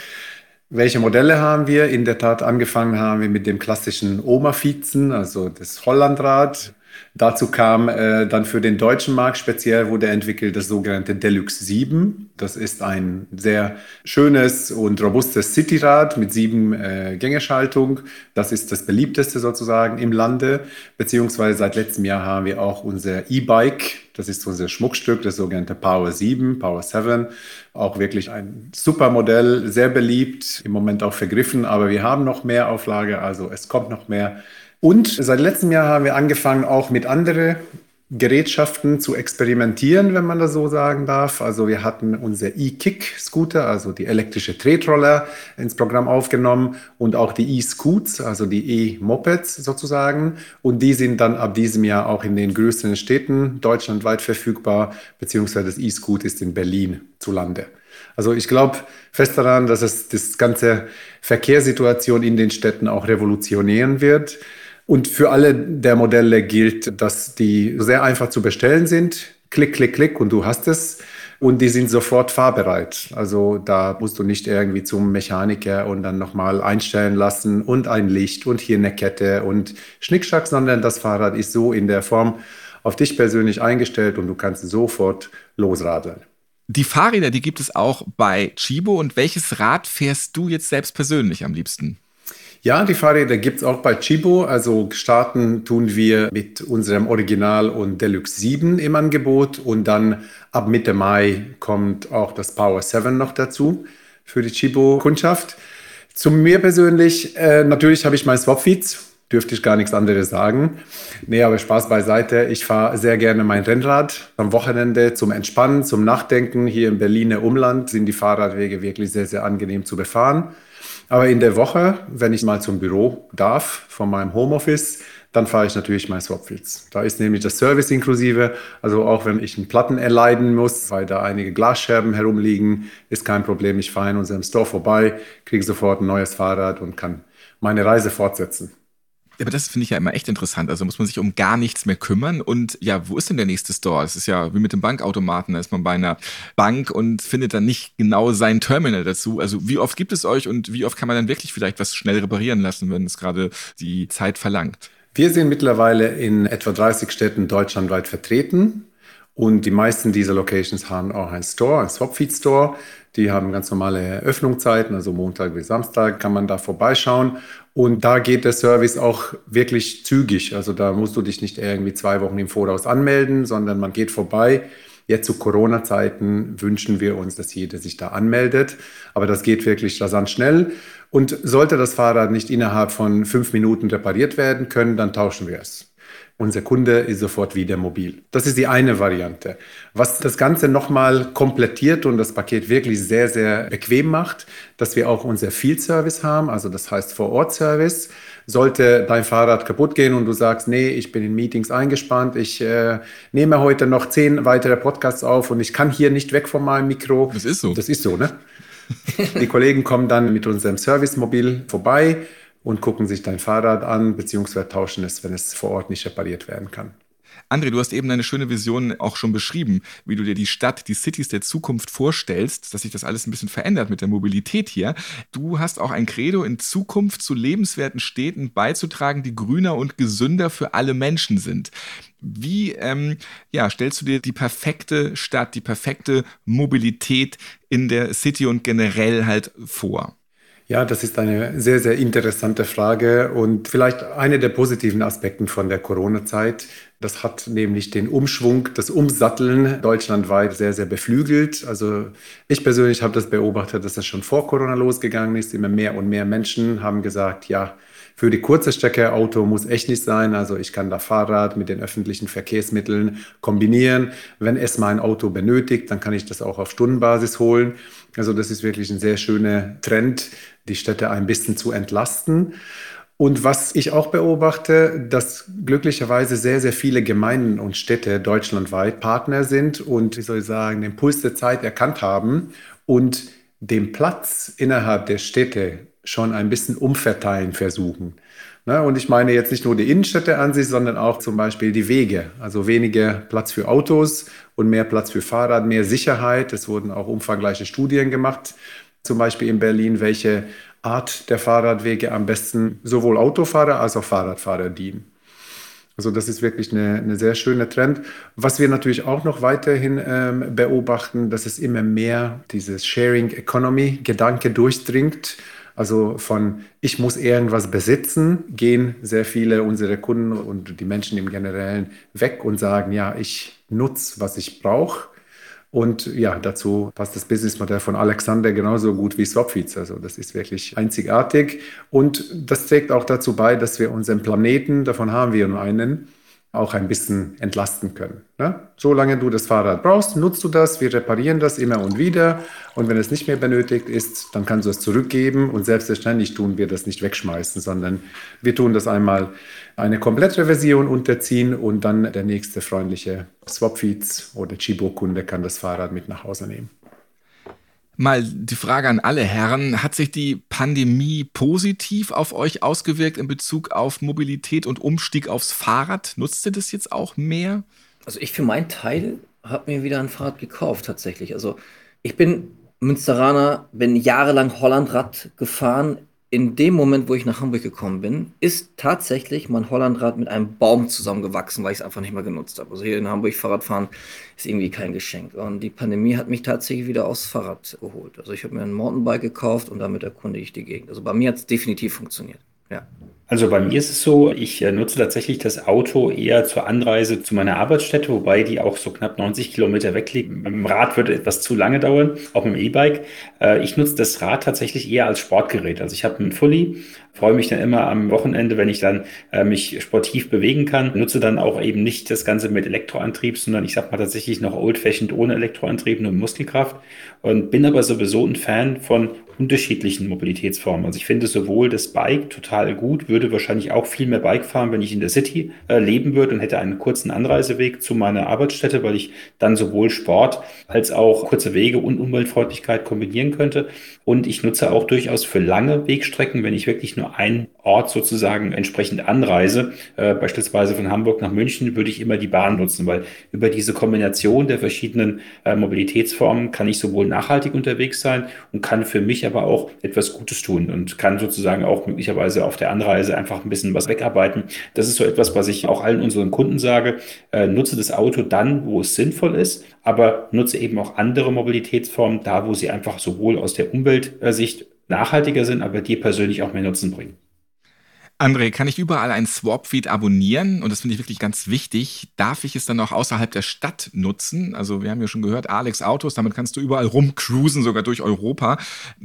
welche Modelle haben wir? In der Tat angefangen haben wir mit dem klassischen Oma-Fiezen, also das Hollandrad. Dazu kam äh, dann für den deutschen Markt speziell wurde entwickelt das sogenannte Deluxe 7. Das ist ein sehr schönes und robustes Cityrad mit sieben äh, Gängerschaltung. Das ist das beliebteste sozusagen im Lande. Beziehungsweise seit letztem Jahr haben wir auch unser E-Bike. Das ist unser Schmuckstück, das sogenannte Power 7, Power 7. Auch wirklich ein super Modell, sehr beliebt, im Moment auch vergriffen, aber wir haben noch mehr Auflage, also es kommt noch mehr. Und seit letztem Jahr haben wir angefangen, auch mit anderen Gerätschaften zu experimentieren, wenn man das so sagen darf. Also wir hatten unser E-Kick-Scooter, also die elektrische Tretroller, ins Programm aufgenommen und auch die E-Scoots, also die E-Mopeds sozusagen. Und die sind dann ab diesem Jahr auch in den größeren Städten deutschlandweit verfügbar, beziehungsweise das E-Scoot ist in Berlin zu Lande. Also ich glaube fest daran, dass es das ganze Verkehrssituation in den Städten auch revolutionieren wird. Und für alle der Modelle gilt, dass die sehr einfach zu bestellen sind. Klick, klick, klick und du hast es. und die sind sofort fahrbereit. Also da musst du nicht irgendwie zum Mechaniker und dann nochmal einstellen lassen und ein Licht und hier eine Kette und Schnickschnack, sondern das Fahrrad ist so in der Form auf dich persönlich eingestellt und du kannst sofort losradeln. Die Fahrräder, die gibt es auch bei Chibo. Und welches Rad fährst du jetzt selbst persönlich am liebsten? Ja, die Fahrräder gibt es auch bei Chibo. Also starten tun wir mit unserem Original und Deluxe 7 im Angebot und dann ab Mitte Mai kommt auch das Power 7 noch dazu für die Chibo-Kundschaft. Zu mir persönlich, äh, natürlich habe ich mein Swapfeeds dürfte ich gar nichts anderes sagen. Nee, aber Spaß beiseite. Ich fahre sehr gerne mein Rennrad am Wochenende zum Entspannen, zum Nachdenken. Hier im Berliner Umland sind die Fahrradwege wirklich sehr, sehr angenehm zu befahren. Aber in der Woche, wenn ich mal zum Büro darf, von meinem Homeoffice, dann fahre ich natürlich mein Swapfields. Da ist nämlich das Service inklusive. Also auch wenn ich einen Platten erleiden muss, weil da einige Glasscherben herumliegen, ist kein Problem. Ich fahre in unserem Store vorbei, kriege sofort ein neues Fahrrad und kann meine Reise fortsetzen. Aber das finde ich ja immer echt interessant. Also muss man sich um gar nichts mehr kümmern. Und ja, wo ist denn der nächste Store? Es ist ja wie mit dem Bankautomaten. Da ist man bei einer Bank und findet dann nicht genau sein Terminal dazu. Also wie oft gibt es euch und wie oft kann man dann wirklich vielleicht was schnell reparieren lassen, wenn es gerade die Zeit verlangt? Wir sind mittlerweile in etwa 30 Städten deutschlandweit vertreten. Und die meisten dieser Locations haben auch einen Store, einen Swapfeed Store. Die haben ganz normale Öffnungszeiten, also Montag bis Samstag kann man da vorbeischauen. Und da geht der Service auch wirklich zügig. Also da musst du dich nicht irgendwie zwei Wochen im Voraus anmelden, sondern man geht vorbei. Jetzt zu Corona-Zeiten wünschen wir uns, dass jeder sich da anmeldet. Aber das geht wirklich rasant schnell. Und sollte das Fahrrad nicht innerhalb von fünf Minuten repariert werden können, dann tauschen wir es. Unser Kunde ist sofort wieder mobil. Das ist die eine Variante. Was das Ganze nochmal komplettiert und das Paket wirklich sehr, sehr bequem macht, dass wir auch unser Field Service haben, also das heißt Vor-Ort-Service. Sollte dein Fahrrad kaputt gehen und du sagst, nee, ich bin in Meetings eingespannt, ich äh, nehme heute noch zehn weitere Podcasts auf und ich kann hier nicht weg von meinem Mikro. Das ist so. Das ist so, ne? Die Kollegen kommen dann mit unserem Servicemobil vorbei und gucken sich dein Fahrrad an, beziehungsweise tauschen es, wenn es vor Ort nicht repariert werden kann. André, du hast eben eine schöne Vision auch schon beschrieben, wie du dir die Stadt, die Cities der Zukunft vorstellst, dass sich das alles ein bisschen verändert mit der Mobilität hier. Du hast auch ein Credo, in Zukunft zu lebenswerten Städten beizutragen, die grüner und gesünder für alle Menschen sind. Wie ähm, ja, stellst du dir die perfekte Stadt, die perfekte Mobilität in der City und generell halt vor? Ja, das ist eine sehr, sehr interessante Frage und vielleicht eine der positiven Aspekten von der Corona-Zeit. Das hat nämlich den Umschwung, das Umsatteln deutschlandweit sehr, sehr beflügelt. Also ich persönlich habe das beobachtet, dass das schon vor Corona losgegangen ist. Immer mehr und mehr Menschen haben gesagt, ja, für die kurze Strecke Auto muss echt nicht sein. Also ich kann da Fahrrad mit den öffentlichen Verkehrsmitteln kombinieren. Wenn es mein Auto benötigt, dann kann ich das auch auf Stundenbasis holen. Also das ist wirklich ein sehr schöner Trend, die Städte ein bisschen zu entlasten. Und was ich auch beobachte, dass glücklicherweise sehr, sehr viele Gemeinden und Städte deutschlandweit Partner sind und, wie soll ich sagen, den Puls der Zeit erkannt haben und den Platz innerhalb der Städte schon ein bisschen umverteilen versuchen. Ne? Und ich meine jetzt nicht nur die Innenstädte an sich, sondern auch zum Beispiel die Wege. Also weniger Platz für Autos und mehr Platz für Fahrrad, mehr Sicherheit. Es wurden auch umfangreiche Studien gemacht, zum Beispiel in Berlin, welche Art der Fahrradwege am besten sowohl Autofahrer als auch Fahrradfahrer dienen. Also das ist wirklich eine, eine sehr schöne Trend. Was wir natürlich auch noch weiterhin ähm, beobachten, dass es immer mehr dieses Sharing Economy Gedanke durchdringt. Also von ich muss irgendwas besitzen, gehen sehr viele unserer Kunden und die Menschen im Generellen weg und sagen, ja, ich nutze, was ich brauche und ja, dazu passt das Businessmodell von Alexander genauso gut wie Swapfeeds. Also das ist wirklich einzigartig. Und das trägt auch dazu bei, dass wir unseren Planeten, davon haben wir nur einen, auch ein bisschen entlasten können. Ne? Solange du das Fahrrad brauchst, nutzt du das, wir reparieren das immer und wieder. Und wenn es nicht mehr benötigt ist, dann kannst du es zurückgeben. Und selbstverständlich tun wir das nicht wegschmeißen, sondern wir tun das einmal eine komplette Version unterziehen und dann der nächste freundliche Swapfeeds oder Chibo-Kunde kann das Fahrrad mit nach Hause nehmen. Mal die Frage an alle Herren. Hat sich die Pandemie positiv auf euch ausgewirkt in Bezug auf Mobilität und Umstieg aufs Fahrrad? Nutzt ihr das jetzt auch mehr? Also ich für meinen Teil habe mir wieder ein Fahrrad gekauft tatsächlich. Also ich bin Münsteraner, bin jahrelang Hollandrad gefahren. In dem Moment, wo ich nach Hamburg gekommen bin, ist tatsächlich mein Hollandrad mit einem Baum zusammengewachsen, weil ich es einfach nicht mehr genutzt habe. Also hier in Hamburg Fahrradfahren ist irgendwie kein Geschenk. Und die Pandemie hat mich tatsächlich wieder aufs Fahrrad geholt. Also ich habe mir ein Mountainbike gekauft und damit erkunde ich die Gegend. Also bei mir hat es definitiv funktioniert. Ja. Also bei mir ist es so, ich äh, nutze tatsächlich das Auto eher zur Anreise zu meiner Arbeitsstätte, wobei die auch so knapp 90 Kilometer weg liegt. Mit dem Rad würde etwas zu lange dauern, auch mit dem E-Bike. Äh, ich nutze das Rad tatsächlich eher als Sportgerät. Also ich habe einen Fully, freue mich dann immer am Wochenende, wenn ich dann äh, mich sportiv bewegen kann. Nutze dann auch eben nicht das Ganze mit Elektroantrieb, sondern ich sag mal tatsächlich noch old-fashioned ohne Elektroantrieb, nur Muskelkraft. Und bin aber sowieso ein Fan von unterschiedlichen Mobilitätsformen. Also ich finde sowohl das Bike total gut, würde wahrscheinlich auch viel mehr Bike fahren, wenn ich in der City äh, leben würde und hätte einen kurzen Anreiseweg zu meiner Arbeitsstätte, weil ich dann sowohl Sport als auch kurze Wege und Umweltfreundlichkeit kombinieren könnte. Und ich nutze auch durchaus für lange Wegstrecken, wenn ich wirklich nur einen Ort sozusagen entsprechend anreise, äh, beispielsweise von Hamburg nach München, würde ich immer die Bahn nutzen, weil über diese Kombination der verschiedenen äh, Mobilitätsformen kann ich sowohl nachhaltig unterwegs sein und kann für mich aber auch etwas Gutes tun und kann sozusagen auch möglicherweise auf der Anreise einfach ein bisschen was wegarbeiten. Das ist so etwas, was ich auch allen unseren Kunden sage. Äh, nutze das Auto dann, wo es sinnvoll ist, aber nutze eben auch andere Mobilitätsformen da, wo sie einfach sowohl aus der Umweltsicht nachhaltiger sind, aber dir persönlich auch mehr Nutzen bringen. André, kann ich überall ein Swap-Feed abonnieren? Und das finde ich wirklich ganz wichtig. Darf ich es dann auch außerhalb der Stadt nutzen? Also, wir haben ja schon gehört, Alex Autos, damit kannst du überall rumcruisen, sogar durch Europa.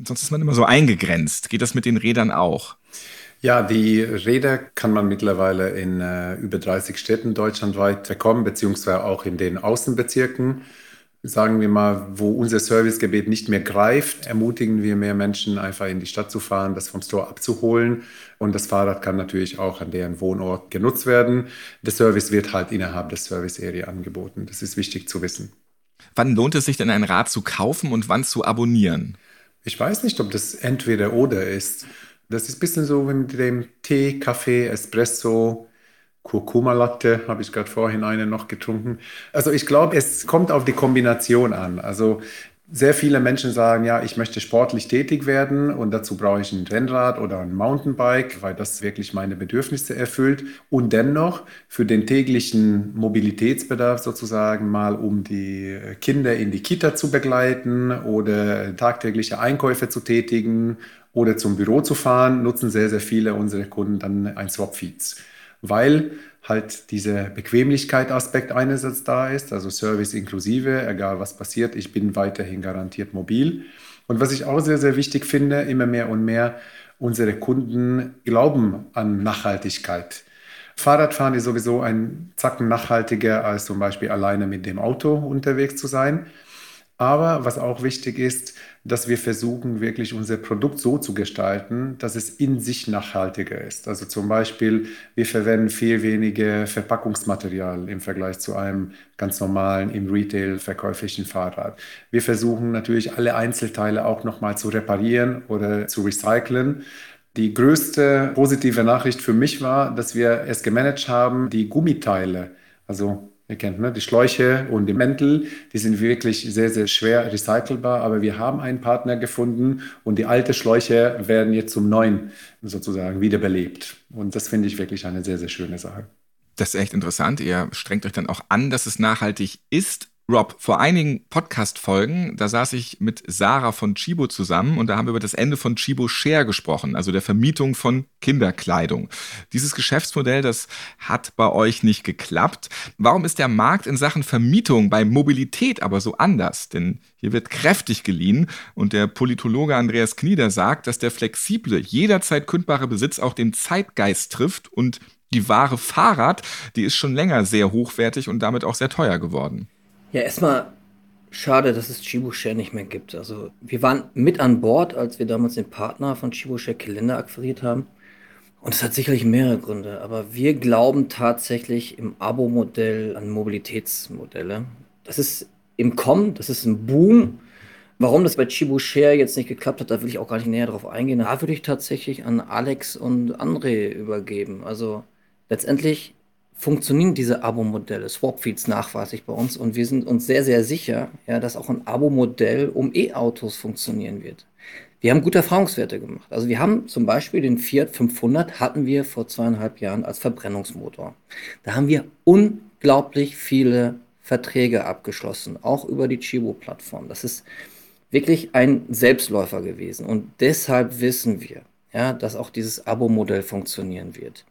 Sonst ist man immer so eingegrenzt. Geht das mit den Rädern auch? Ja, die Räder kann man mittlerweile in äh, über 30 Städten deutschlandweit bekommen, beziehungsweise auch in den Außenbezirken sagen wir mal, wo unser Servicegebiet nicht mehr greift, ermutigen wir mehr Menschen einfach in die Stadt zu fahren, das vom Store abzuholen. Und das Fahrrad kann natürlich auch an deren Wohnort genutzt werden. Der Service wird halt innerhalb der Service Area angeboten. Das ist wichtig zu wissen. Wann lohnt es sich denn ein Rad zu kaufen und wann zu abonnieren? Ich weiß nicht, ob das entweder oder ist. Das ist ein bisschen so wie mit dem Tee, Kaffee, Espresso, Kurkuma Latte habe ich gerade vorhin eine noch getrunken. Also ich glaube, es kommt auf die Kombination an. Also sehr viele Menschen sagen, ja, ich möchte sportlich tätig werden und dazu brauche ich ein Rennrad oder ein Mountainbike, weil das wirklich meine Bedürfnisse erfüllt. Und dennoch für den täglichen Mobilitätsbedarf sozusagen mal, um die Kinder in die Kita zu begleiten oder tagtägliche Einkäufe zu tätigen oder zum Büro zu fahren, nutzen sehr, sehr viele unserer Kunden dann ein Swapfeeds weil halt dieser Bequemlichkeit-Aspekt einerseits da ist, also Service inklusive, egal was passiert, ich bin weiterhin garantiert mobil. Und was ich auch sehr, sehr wichtig finde, immer mehr und mehr, unsere Kunden glauben an Nachhaltigkeit. Fahrradfahren ist sowieso ein Zacken nachhaltiger als zum Beispiel alleine mit dem Auto unterwegs zu sein. Aber was auch wichtig ist, dass wir versuchen, wirklich unser Produkt so zu gestalten, dass es in sich nachhaltiger ist. Also zum Beispiel, wir verwenden viel weniger Verpackungsmaterial im Vergleich zu einem ganz normalen im Retail verkäuflichen Fahrrad. Wir versuchen natürlich alle Einzelteile auch nochmal zu reparieren oder zu recyceln. Die größte positive Nachricht für mich war, dass wir es gemanagt haben, die Gummiteile, also Ihr kennt ne, die Schläuche und die Mäntel, die sind wirklich sehr, sehr schwer recycelbar, aber wir haben einen Partner gefunden und die alten Schläuche werden jetzt zum neuen sozusagen wiederbelebt. Und das finde ich wirklich eine sehr, sehr schöne Sache. Das ist echt interessant. Ihr strengt euch dann auch an, dass es nachhaltig ist Rob, vor einigen Podcast-Folgen, da saß ich mit Sarah von Chibo zusammen und da haben wir über das Ende von Chibo Share gesprochen, also der Vermietung von Kinderkleidung. Dieses Geschäftsmodell, das hat bei euch nicht geklappt. Warum ist der Markt in Sachen Vermietung bei Mobilität aber so anders? Denn hier wird kräftig geliehen und der Politologe Andreas Knieder sagt, dass der flexible, jederzeit kündbare Besitz auch den Zeitgeist trifft und die wahre Fahrrad, die ist schon länger sehr hochwertig und damit auch sehr teuer geworden. Ja, erstmal schade, dass es Chibushare nicht mehr gibt. Also wir waren mit an Bord, als wir damals den Partner von Chibushare Kalender akquiriert haben. Und es hat sicherlich mehrere Gründe, aber wir glauben tatsächlich im Abo-Modell an Mobilitätsmodelle. Das ist im Kommen, das ist ein Boom. Warum das bei Chibushare jetzt nicht geklappt hat, da will ich auch gar nicht näher drauf eingehen. Da würde ich tatsächlich an Alex und André übergeben. Also letztendlich funktionieren diese Abo-Modelle, Swapfeeds nachweislich bei uns und wir sind uns sehr, sehr sicher, ja, dass auch ein Abo-Modell um E-Autos funktionieren wird. Wir haben gute Erfahrungswerte gemacht. Also wir haben zum Beispiel den Fiat 500 hatten wir vor zweieinhalb Jahren als Verbrennungsmotor. Da haben wir unglaublich viele Verträge abgeschlossen, auch über die Chibo-Plattform. Das ist wirklich ein Selbstläufer gewesen. Und deshalb wissen wir, ja, dass auch dieses Abo-Modell funktionieren wird.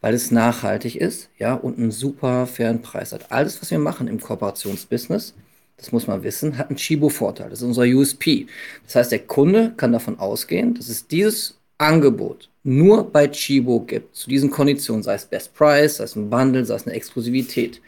Weil es nachhaltig ist, ja, und einen super fairen Preis hat. Alles, was wir machen im Kooperationsbusiness, das muss man wissen, hat einen Chibo-Vorteil. Das ist unser USP. Das heißt, der Kunde kann davon ausgehen, dass es dieses Angebot nur bei Chibo gibt, zu diesen Konditionen, sei es Best Price, sei es ein Bundle, sei es eine Exklusivität.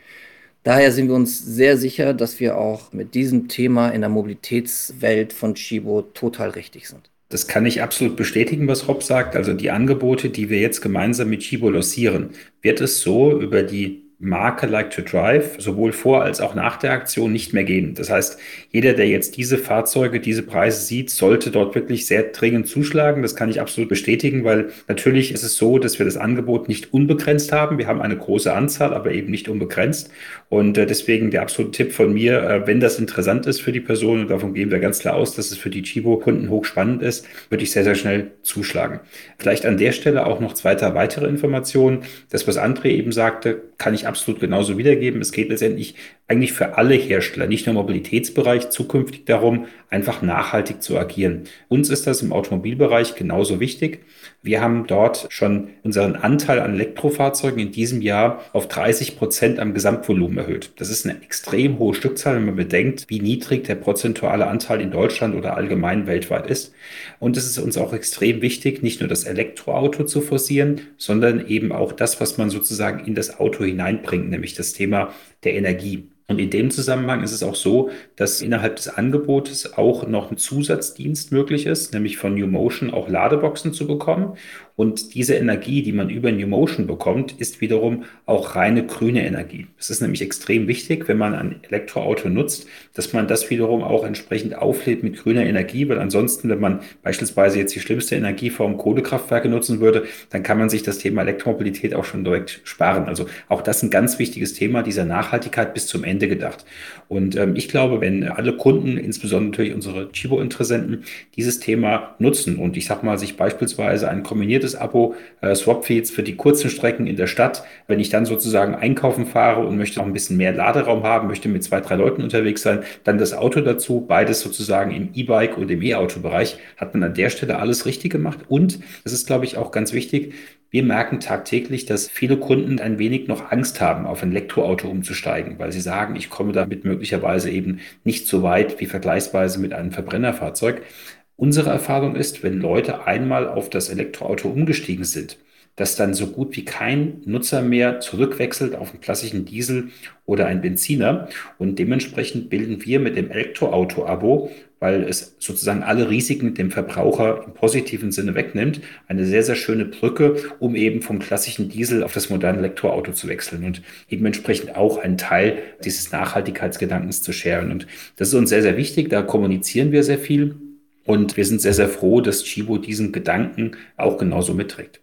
Daher sind wir uns sehr sicher, dass wir auch mit diesem Thema in der Mobilitätswelt von Chibo total richtig sind. Das kann ich absolut bestätigen, was Rob sagt. Also die Angebote, die wir jetzt gemeinsam mit Chibo lancieren, wird es so über die Marke Like to Drive sowohl vor als auch nach der Aktion nicht mehr geben. Das heißt, jeder, der jetzt diese Fahrzeuge, diese Preise sieht, sollte dort wirklich sehr dringend zuschlagen. Das kann ich absolut bestätigen, weil natürlich ist es so, dass wir das Angebot nicht unbegrenzt haben. Wir haben eine große Anzahl, aber eben nicht unbegrenzt. Und äh, deswegen der absolute Tipp von mir, äh, wenn das interessant ist für die Person, und davon gehen wir ganz klar aus, dass es für die Chibo-Kunden hochspannend ist, würde ich sehr, sehr schnell zuschlagen. Vielleicht an der Stelle auch noch zweiter weitere Informationen. Das, was André eben sagte, kann ich absolut genauso wiedergeben. Es geht letztendlich eigentlich für alle Hersteller, nicht nur im Mobilitätsbereich, zukünftig darum, einfach nachhaltig zu agieren. Uns ist das im Automobilbereich genauso wichtig. Wir haben dort schon unseren Anteil an Elektrofahrzeugen in diesem Jahr auf 30 Prozent am Gesamtvolumen erhöht. Das ist eine extrem hohe Stückzahl, wenn man bedenkt, wie niedrig der prozentuale Anteil in Deutschland oder allgemein weltweit ist. Und es ist uns auch extrem wichtig, nicht nur das Elektroauto zu forcieren, sondern eben auch das, was man sozusagen in das Auto hineinbringt, nämlich das Thema der Energie. Und in dem Zusammenhang ist es auch so, dass innerhalb des Angebotes auch noch ein Zusatzdienst möglich ist, nämlich von New Motion auch Ladeboxen zu bekommen. Und diese Energie, die man über New Motion bekommt, ist wiederum auch reine grüne Energie. Es ist nämlich extrem wichtig, wenn man ein Elektroauto nutzt, dass man das wiederum auch entsprechend auflädt mit grüner Energie, weil ansonsten, wenn man beispielsweise jetzt die schlimmste Energieform Kohlekraftwerke nutzen würde, dann kann man sich das Thema Elektromobilität auch schon direkt sparen. Also auch das ein ganz wichtiges Thema dieser Nachhaltigkeit bis zum Ende gedacht. Und ähm, ich glaube, wenn alle Kunden, insbesondere natürlich unsere Chibo-Interessenten, dieses Thema nutzen und ich sag mal, sich beispielsweise ein kombiniertes monatliches Abo, äh, Swapfeeds für die kurzen Strecken in der Stadt. Wenn ich dann sozusagen einkaufen fahre und möchte noch ein bisschen mehr Laderaum haben, möchte mit zwei, drei Leuten unterwegs sein, dann das Auto dazu, beides sozusagen im E-Bike und im E-Auto-Bereich, hat man an der Stelle alles richtig gemacht. Und das ist, glaube ich, auch ganz wichtig, wir merken tagtäglich, dass viele Kunden ein wenig noch Angst haben, auf ein Elektroauto umzusteigen, weil sie sagen, ich komme damit möglicherweise eben nicht so weit wie vergleichsweise mit einem Verbrennerfahrzeug. Unsere Erfahrung ist, wenn Leute einmal auf das Elektroauto umgestiegen sind, dass dann so gut wie kein Nutzer mehr zurückwechselt auf einen klassischen Diesel oder einen Benziner. Und dementsprechend bilden wir mit dem Elektroauto-Abo, weil es sozusagen alle Risiken dem Verbraucher im positiven Sinne wegnimmt, eine sehr, sehr schöne Brücke, um eben vom klassischen Diesel auf das moderne Elektroauto zu wechseln und eben entsprechend auch einen Teil dieses Nachhaltigkeitsgedankens zu scheren. Und das ist uns sehr, sehr wichtig. Da kommunizieren wir sehr viel. Und wir sind sehr, sehr froh, dass Chibo diesen Gedanken auch genauso mitträgt.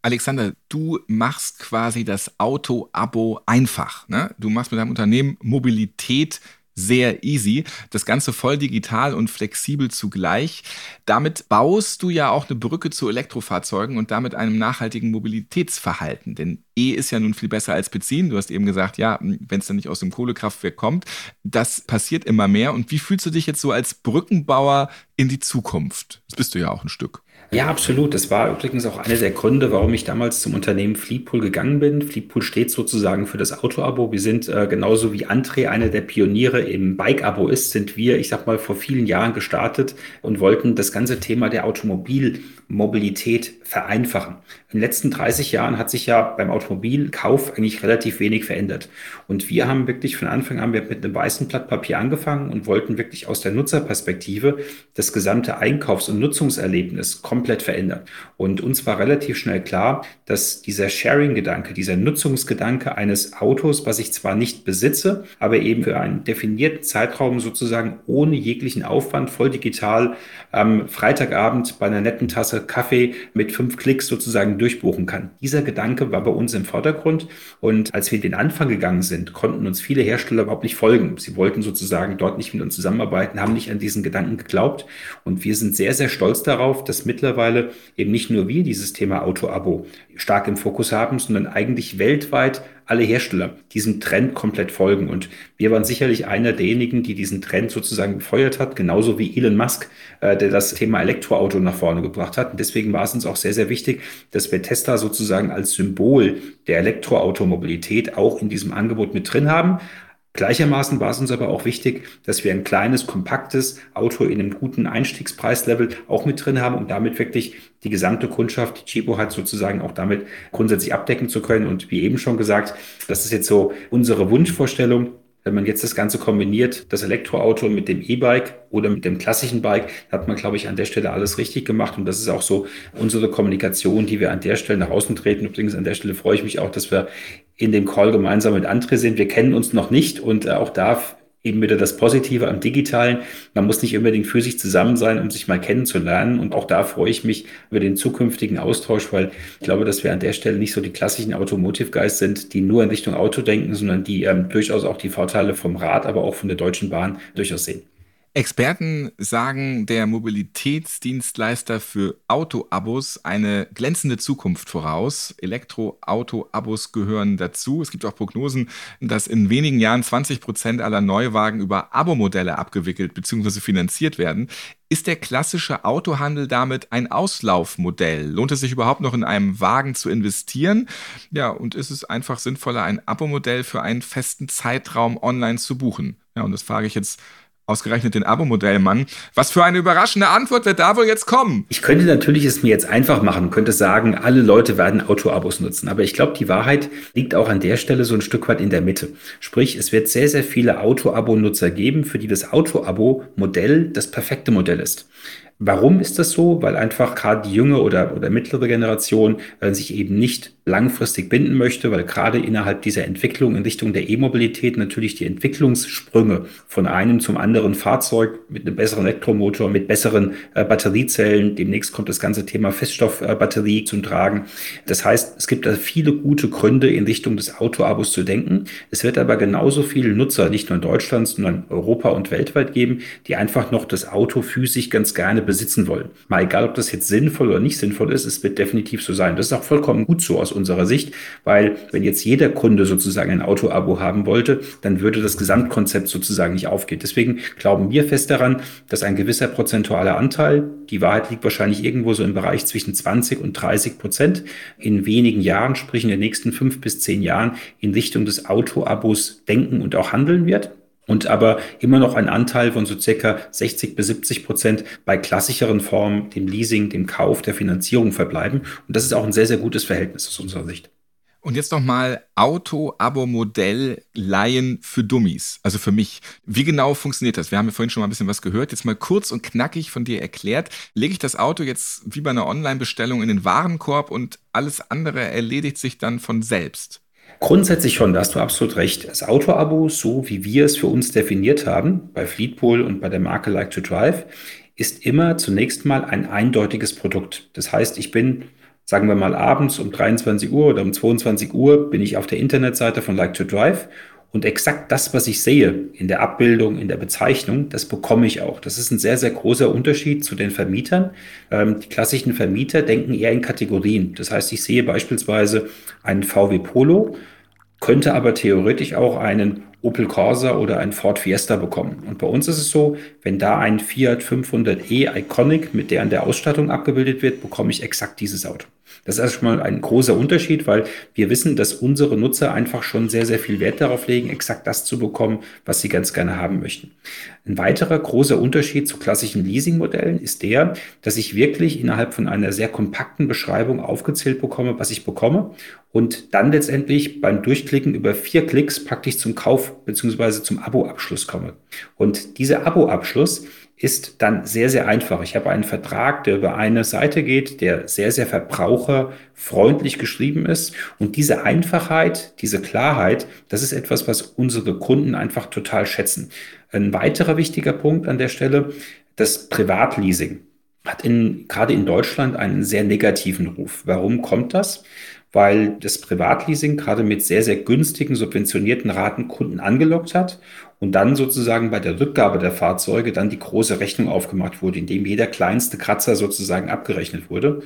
Alexander, du machst quasi das Auto-Abo einfach. Ne? Du machst mit deinem Unternehmen Mobilität sehr easy. Das Ganze voll digital und flexibel zugleich. Damit baust du ja auch eine Brücke zu Elektrofahrzeugen und damit einem nachhaltigen Mobilitätsverhalten. Denn E ist ja nun viel besser als Benzin. Du hast eben gesagt, ja, wenn es dann nicht aus dem Kohlekraftwerk kommt. Das passiert immer mehr. Und wie fühlst du dich jetzt so als Brückenbauer in die Zukunft? Das bist du ja auch ein Stück. Ja, absolut. Das war übrigens auch einer der Gründe, warum ich damals zum Unternehmen Fleetpool gegangen bin. Fleetpool steht sozusagen für das Auto-Abo. Wir sind äh, genauso wie André einer der Pioniere im Bike-Abo ist, sind wir, ich sag mal, vor vielen Jahren gestartet und wollten das ganze Thema der Automobilmobilität vereinfachen. In den letzten 30 Jahren hat sich ja beim Automobilkauf eigentlich relativ wenig verändert. Und wir haben wirklich von Anfang an mit einem weißen Blatt Papier angefangen und wollten wirklich aus der Nutzerperspektive das gesamte Einkaufs- und Nutzungserlebnis komplett verändern. Und uns war relativ schnell klar, dass dieser Sharing-Gedanke, dieser Nutzungsgedanke eines Autos, was ich zwar nicht besitze, aber eben für einen definierten Zeitraum sozusagen ohne jeglichen Aufwand, voll digital, am Freitagabend bei einer netten Tasse Kaffee mit fünf Klicks sozusagen durchbuchen kann. Dieser Gedanke war bei uns im Vordergrund. Und als wir den Anfang gegangen sind, konnten uns viele Hersteller überhaupt nicht folgen. Sie wollten sozusagen dort nicht mit uns zusammenarbeiten, haben nicht an diesen Gedanken geglaubt. Und wir sind sehr, sehr stolz darauf, dass mittlerweile eben nicht nur wir dieses Thema Auto-Abo stark im Fokus haben, sondern eigentlich weltweit alle Hersteller diesem Trend komplett folgen. Und wir waren sicherlich einer derjenigen, die diesen Trend sozusagen befeuert hat, genauso wie Elon Musk, äh, der das Thema Elektroauto nach vorne gebracht hat. Und deswegen war es uns auch sehr, sehr wichtig, dass wir Tesla sozusagen als Symbol der Elektroautomobilität auch in diesem Angebot mit drin haben. Gleichermaßen war es uns aber auch wichtig, dass wir ein kleines, kompaktes Auto in einem guten Einstiegspreislevel auch mit drin haben, um damit wirklich die gesamte Kundschaft, die Chibo hat, sozusagen auch damit grundsätzlich abdecken zu können. Und wie eben schon gesagt, das ist jetzt so unsere Wunschvorstellung, wenn man jetzt das Ganze kombiniert, das Elektroauto mit dem E-Bike oder mit dem klassischen Bike, hat man, glaube ich, an der Stelle alles richtig gemacht. Und das ist auch so unsere Kommunikation, die wir an der Stelle nach außen treten. Übrigens, an der Stelle freue ich mich auch, dass wir in dem Call gemeinsam mit André sind. Wir kennen uns noch nicht und auch da eben wieder das Positive am Digitalen. Man muss nicht unbedingt für sich zusammen sein, um sich mal kennenzulernen. Und auch da freue ich mich über den zukünftigen Austausch, weil ich glaube, dass wir an der Stelle nicht so die klassischen Automotive Guys sind, die nur in Richtung Auto denken, sondern die ähm, durchaus auch die Vorteile vom Rad, aber auch von der Deutschen Bahn durchaus sehen. Experten sagen der Mobilitätsdienstleister für Autoabos eine glänzende Zukunft voraus. Elektroauto-Abos gehören dazu. Es gibt auch Prognosen, dass in wenigen Jahren 20 Prozent aller Neuwagen über Abo-Modelle abgewickelt bzw. finanziert werden. Ist der klassische Autohandel damit ein Auslaufmodell? Lohnt es sich überhaupt noch in einem Wagen zu investieren? Ja, und ist es einfach sinnvoller, ein Abo-Modell für einen festen Zeitraum online zu buchen? Ja, und das frage ich jetzt Ausgerechnet den Abo-Modellmann. Was für eine überraschende Antwort wird da wohl jetzt kommen? Ich könnte natürlich es mir jetzt einfach machen, könnte sagen, alle Leute werden Auto-Abos nutzen. Aber ich glaube, die Wahrheit liegt auch an der Stelle so ein Stück weit in der Mitte. Sprich, es wird sehr, sehr viele Auto-Abo-Nutzer geben, für die das Auto-Abo-Modell das perfekte Modell ist. Warum ist das so? Weil einfach gerade die junge oder, oder mittlere Generation äh, sich eben nicht langfristig binden möchte, weil gerade innerhalb dieser Entwicklung in Richtung der E-Mobilität natürlich die Entwicklungssprünge von einem zum anderen Fahrzeug mit einem besseren Elektromotor, mit besseren äh, Batteriezellen, demnächst kommt das ganze Thema Feststoffbatterie zum Tragen. Das heißt, es gibt da viele gute Gründe in Richtung des Autoabos zu denken. Es wird aber genauso viele Nutzer, nicht nur in Deutschland, sondern Europa und weltweit geben, die einfach noch das Auto physisch ganz gerne besitzen wollen. Mal egal, ob das jetzt sinnvoll oder nicht sinnvoll ist, es wird definitiv so sein. Das ist auch vollkommen gut so aus unserer Sicht, weil wenn jetzt jeder Kunde sozusagen ein Auto-Abo haben wollte, dann würde das Gesamtkonzept sozusagen nicht aufgehen. Deswegen glauben wir fest daran, dass ein gewisser prozentualer Anteil, die Wahrheit liegt wahrscheinlich irgendwo so im Bereich zwischen 20 und 30 Prozent, in wenigen Jahren, sprich in den nächsten fünf bis zehn Jahren, in Richtung des Auto-Abos denken und auch handeln wird und aber immer noch ein Anteil von so circa 60 bis 70 Prozent bei klassischeren Formen, dem Leasing, dem Kauf, der Finanzierung verbleiben. Und das ist auch ein sehr, sehr gutes Verhältnis aus unserer Sicht. Und jetzt nochmal Auto-Abo-Modell Laien für Dummies, also für mich. Wie genau funktioniert das? Wir haben ja vorhin schon mal ein bisschen was gehört. Jetzt mal kurz und knackig von dir erklärt. Lege ich das Auto jetzt wie bei einer Online-Bestellung in den Warenkorb und alles andere erledigt sich dann von selbst? Grundsätzlich schon, da hast du absolut recht. Das Auto-Abo, so wie wir es für uns definiert haben, bei Fleetpool und bei der Marke Like to Drive, ist immer zunächst mal ein eindeutiges Produkt. Das heißt, ich bin, sagen wir mal, abends um 23 Uhr oder um 22 Uhr bin ich auf der Internetseite von Like to Drive und exakt das, was ich sehe in der Abbildung, in der Bezeichnung, das bekomme ich auch. Das ist ein sehr, sehr großer Unterschied zu den Vermietern. Ähm, die klassischen Vermieter denken eher in Kategorien. Das heißt, ich sehe beispielsweise einen VW Polo, könnte aber theoretisch auch einen Opel Corsa oder einen Ford Fiesta bekommen. Und bei uns ist es so, wenn da ein Fiat 500e Iconic mit der an der Ausstattung abgebildet wird, bekomme ich exakt dieses Auto. Das ist erstmal ein großer Unterschied, weil wir wissen, dass unsere Nutzer einfach schon sehr, sehr viel Wert darauf legen, exakt das zu bekommen, was sie ganz gerne haben möchten. Ein weiterer großer Unterschied zu klassischen Leasingmodellen ist der, dass ich wirklich innerhalb von einer sehr kompakten Beschreibung aufgezählt bekomme, was ich bekomme und dann letztendlich beim Durchklicken über vier Klicks praktisch zum Kauf bzw. zum Abo-Abschluss komme. Und dieser Abo-Abschluss ist dann sehr, sehr einfach. Ich habe einen Vertrag, der über eine Seite geht, der sehr, sehr verbraucherfreundlich geschrieben ist. Und diese Einfachheit, diese Klarheit, das ist etwas, was unsere Kunden einfach total schätzen. Ein weiterer wichtiger Punkt an der Stelle, das Privatleasing hat in, gerade in Deutschland einen sehr negativen Ruf. Warum kommt das? Weil das Privatleasing gerade mit sehr, sehr günstigen, subventionierten Raten Kunden angelockt hat und dann sozusagen bei der Rückgabe der Fahrzeuge dann die große Rechnung aufgemacht wurde, in dem jeder kleinste Kratzer sozusagen abgerechnet wurde.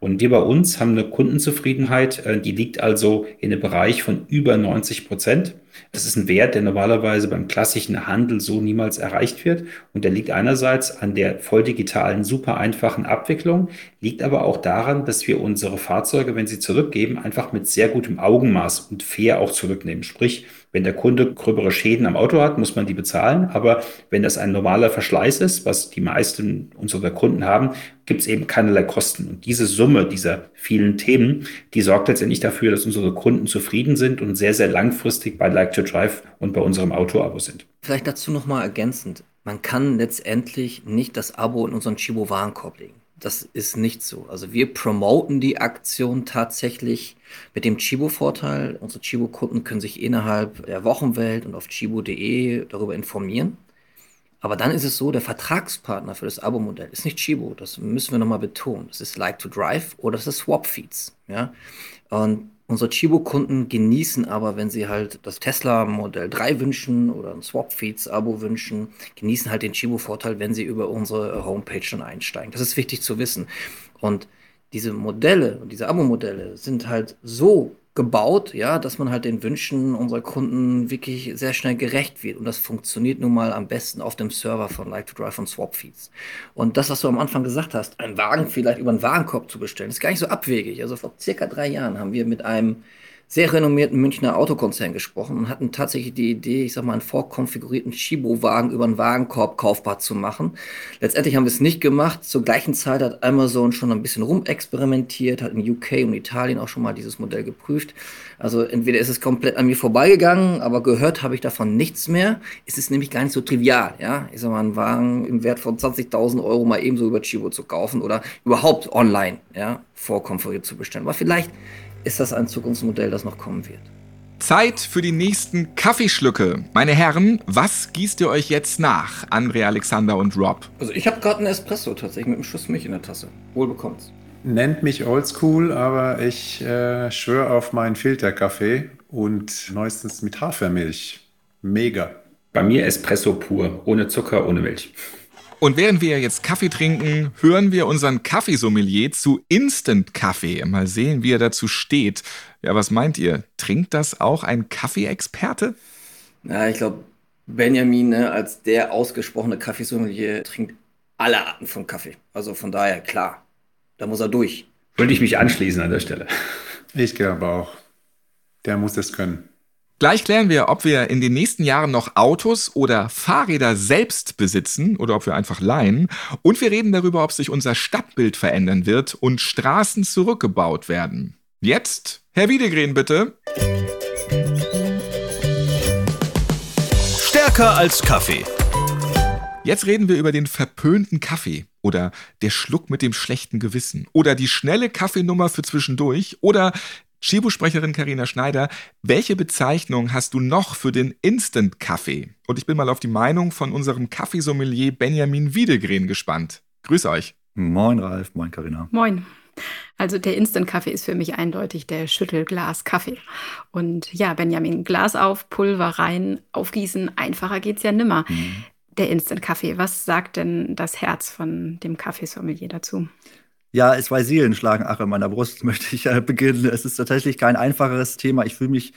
Und wir bei uns haben eine Kundenzufriedenheit, äh, die liegt also in einem Bereich von über 90 Prozent. Das ist ein Wert, der normalerweise beim klassischen Handel so niemals erreicht wird. Und der liegt einerseits an der voll digitalen, super einfachen Abwicklung, liegt aber auch daran, dass wir unsere Fahrzeuge, wenn sie zurückgeben, einfach mit sehr gutem Augenmaß und fair auch zurücknehmen. Sprich, wenn der Kunde gröbere Schäden am Auto hat, muss man die bezahlen. Aber wenn das ein normaler Verschleiß ist, was die meisten unserer Kunden haben, gibt es eben keinerlei Kosten. Und diese Summe dieser vielen Themen, die sorgt letztendlich dafür, dass unsere Kunden zufrieden sind und sehr, sehr langfristig bei Like to Drive und bei unserem Auto-Abo sind. Vielleicht dazu nochmal ergänzend. Man kann letztendlich nicht das Abo in unseren Chibo-Warenkorb legen. Das ist nicht so. Also wir promoten die Aktion tatsächlich mit dem Chibo-Vorteil. Unsere Chibo-Kunden können sich innerhalb der Wochenwelt und auf chibo.de darüber informieren. Aber dann ist es so, der Vertragspartner für das Abo-Modell ist nicht Chibo. Das müssen wir nochmal betonen. Das ist Like to Drive oder das ist Swap-Feeds. Ja? Und Unsere Chibo-Kunden genießen aber, wenn sie halt das Tesla Modell 3 wünschen oder ein Swap-Feeds-Abo wünschen, genießen halt den Chibo-Vorteil, wenn sie über unsere Homepage dann einsteigen. Das ist wichtig zu wissen. Und diese Modelle und diese Abo-Modelle sind halt so gebaut, ja, dass man halt den Wünschen unserer Kunden wirklich sehr schnell gerecht wird. Und das funktioniert nun mal am besten auf dem Server von Like to Drive und Swapfeeds. Und das, was du am Anfang gesagt hast, einen Wagen vielleicht über einen Warenkorb zu bestellen, ist gar nicht so abwegig. Also vor circa drei Jahren haben wir mit einem sehr renommierten Münchner Autokonzern gesprochen und hatten tatsächlich die Idee, ich sag mal, einen vorkonfigurierten Chibo-Wagen über einen Wagenkorb kaufbar zu machen. Letztendlich haben wir es nicht gemacht. Zur gleichen Zeit hat Amazon schon ein bisschen rumexperimentiert, hat in UK und Italien auch schon mal dieses Modell geprüft. Also entweder ist es komplett an mir vorbeigegangen, aber gehört habe ich davon nichts mehr. Es ist nämlich gar nicht so trivial, ja. Ich sag mal, einen Wagen im Wert von 20.000 Euro mal ebenso über Chibo zu kaufen oder überhaupt online, ja, vorkonfiguriert zu bestellen. Aber vielleicht ist das ein Zukunftsmodell, das noch kommen wird. Zeit für die nächsten Kaffeeschlücke. Meine Herren, was gießt ihr euch jetzt nach, André, Alexander und Rob? Also ich habe gerade einen Espresso tatsächlich mit einem Schuss Milch in der Tasse. Wohl bekommt's. Nennt mich oldschool, aber ich äh, schwöre auf meinen Filterkaffee und neuestens mit Hafermilch. Mega. Bei mir Espresso pur, ohne Zucker, ohne Milch. Und während wir jetzt Kaffee trinken, hören wir unseren Kaffeesommelier zu Instant-Kaffee. Mal sehen, wie er dazu steht. Ja, was meint ihr? Trinkt das auch ein Kaffeeexperte? Ja, ich glaube, Benjamin ne, als der ausgesprochene Kaffeesommelier trinkt alle Arten von Kaffee. Also von daher, klar, da muss er durch. Würde ich mich anschließen an der Stelle. Ich glaube auch. Der muss es können. Gleich klären wir, ob wir in den nächsten Jahren noch Autos oder Fahrräder selbst besitzen oder ob wir einfach leihen. Und wir reden darüber, ob sich unser Stadtbild verändern wird und Straßen zurückgebaut werden. Jetzt, Herr Wiedegren, bitte. Stärker als Kaffee. Jetzt reden wir über den verpönten Kaffee oder der Schluck mit dem schlechten Gewissen oder die schnelle Kaffeenummer für zwischendurch oder Chibo-Sprecherin Karina Schneider, welche Bezeichnung hast du noch für den Instant-Kaffee? Und ich bin mal auf die Meinung von unserem Kaffeesommelier Benjamin Wiedegren gespannt. Grüß euch. Moin Ralf, moin Karina. Moin. Also der Instant-Kaffee ist für mich eindeutig der Schüttelglas-Kaffee. Und ja, Benjamin, Glas auf, Pulver rein, aufgießen, einfacher geht's ja nimmer. Mhm. Der Instant-Kaffee, was sagt denn das Herz von dem Kaffeesommelier dazu? Ja, zwei Seelen schlagen ach in meiner Brust, möchte ich äh, beginnen. Es ist tatsächlich kein einfacheres Thema. Ich fühle mich,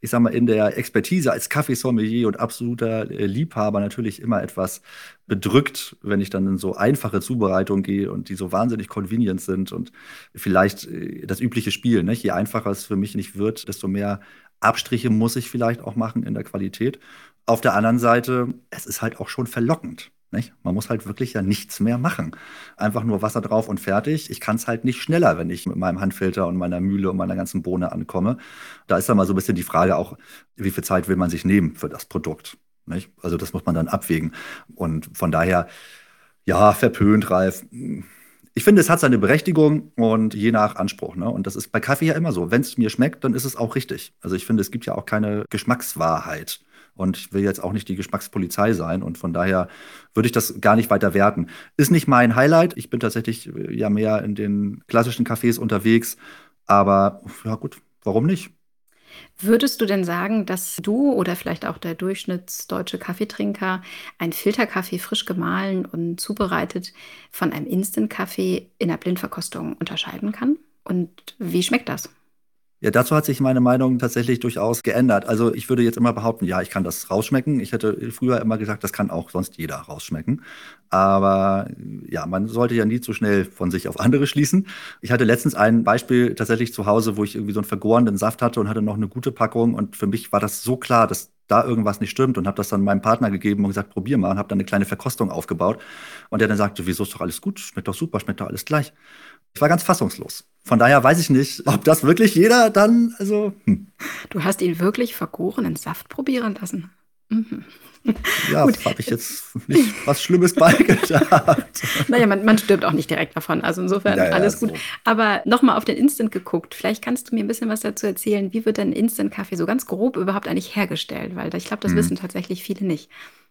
ich sag mal, in der Expertise als Kaffeesommelier und absoluter äh, Liebhaber natürlich immer etwas bedrückt, wenn ich dann in so einfache Zubereitungen gehe und die so wahnsinnig convenient sind und vielleicht äh, das übliche Spiel. Ne? Je einfacher es für mich nicht wird, desto mehr Abstriche muss ich vielleicht auch machen in der Qualität. Auf der anderen Seite, es ist halt auch schon verlockend. Nicht? Man muss halt wirklich ja nichts mehr machen. Einfach nur Wasser drauf und fertig. Ich kann es halt nicht schneller, wenn ich mit meinem Handfilter und meiner Mühle und meiner ganzen Bohne ankomme. Da ist dann mal so ein bisschen die Frage auch, wie viel Zeit will man sich nehmen für das Produkt? Nicht? Also das muss man dann abwägen. Und von daher, ja, verpönt, Ralf. Ich finde, es hat seine Berechtigung und je nach Anspruch. Ne? Und das ist bei Kaffee ja immer so. Wenn es mir schmeckt, dann ist es auch richtig. Also ich finde, es gibt ja auch keine Geschmackswahrheit. Und ich will jetzt auch nicht die Geschmackspolizei sein. Und von daher würde ich das gar nicht weiter werten. Ist nicht mein Highlight. Ich bin tatsächlich äh, ja mehr in den klassischen Cafés unterwegs. Aber ja gut, warum nicht? Würdest du denn sagen, dass du oder vielleicht auch der durchschnittsdeutsche Kaffeetrinker einen Filterkaffee frisch gemahlen und zubereitet von einem Instant-Kaffee in der Blindverkostung unterscheiden kann? Und wie schmeckt das? Ja, dazu hat sich meine Meinung tatsächlich durchaus geändert. Also ich würde jetzt immer behaupten, ja, ich kann das rausschmecken. Ich hätte früher immer gesagt, das kann auch sonst jeder rausschmecken. Aber ja, man sollte ja nie zu schnell von sich auf andere schließen. Ich hatte letztens ein Beispiel tatsächlich zu Hause, wo ich irgendwie so einen vergorenen Saft hatte und hatte noch eine gute Packung. Und für mich war das so klar, dass da irgendwas nicht stimmt und habe das dann meinem Partner gegeben und gesagt, probier mal und habe dann eine kleine Verkostung aufgebaut. Und der dann sagte, wieso ist doch alles gut, schmeckt doch super, schmeckt doch alles gleich. Ich war ganz fassungslos. Von daher weiß ich nicht, ob das wirklich jeder dann, also. Hm. Du hast ihn wirklich vergorenen Saft probieren lassen. Mhm. Ja, habe ich jetzt nicht was Schlimmes beigedacht. naja, man, man stirbt auch nicht direkt davon. Also insofern ja, ja, alles gut. So. Aber nochmal auf den Instant geguckt. Vielleicht kannst du mir ein bisschen was dazu erzählen. Wie wird denn Instant-Kaffee so ganz grob überhaupt eigentlich hergestellt? Weil ich glaube, das hm. wissen tatsächlich viele nicht.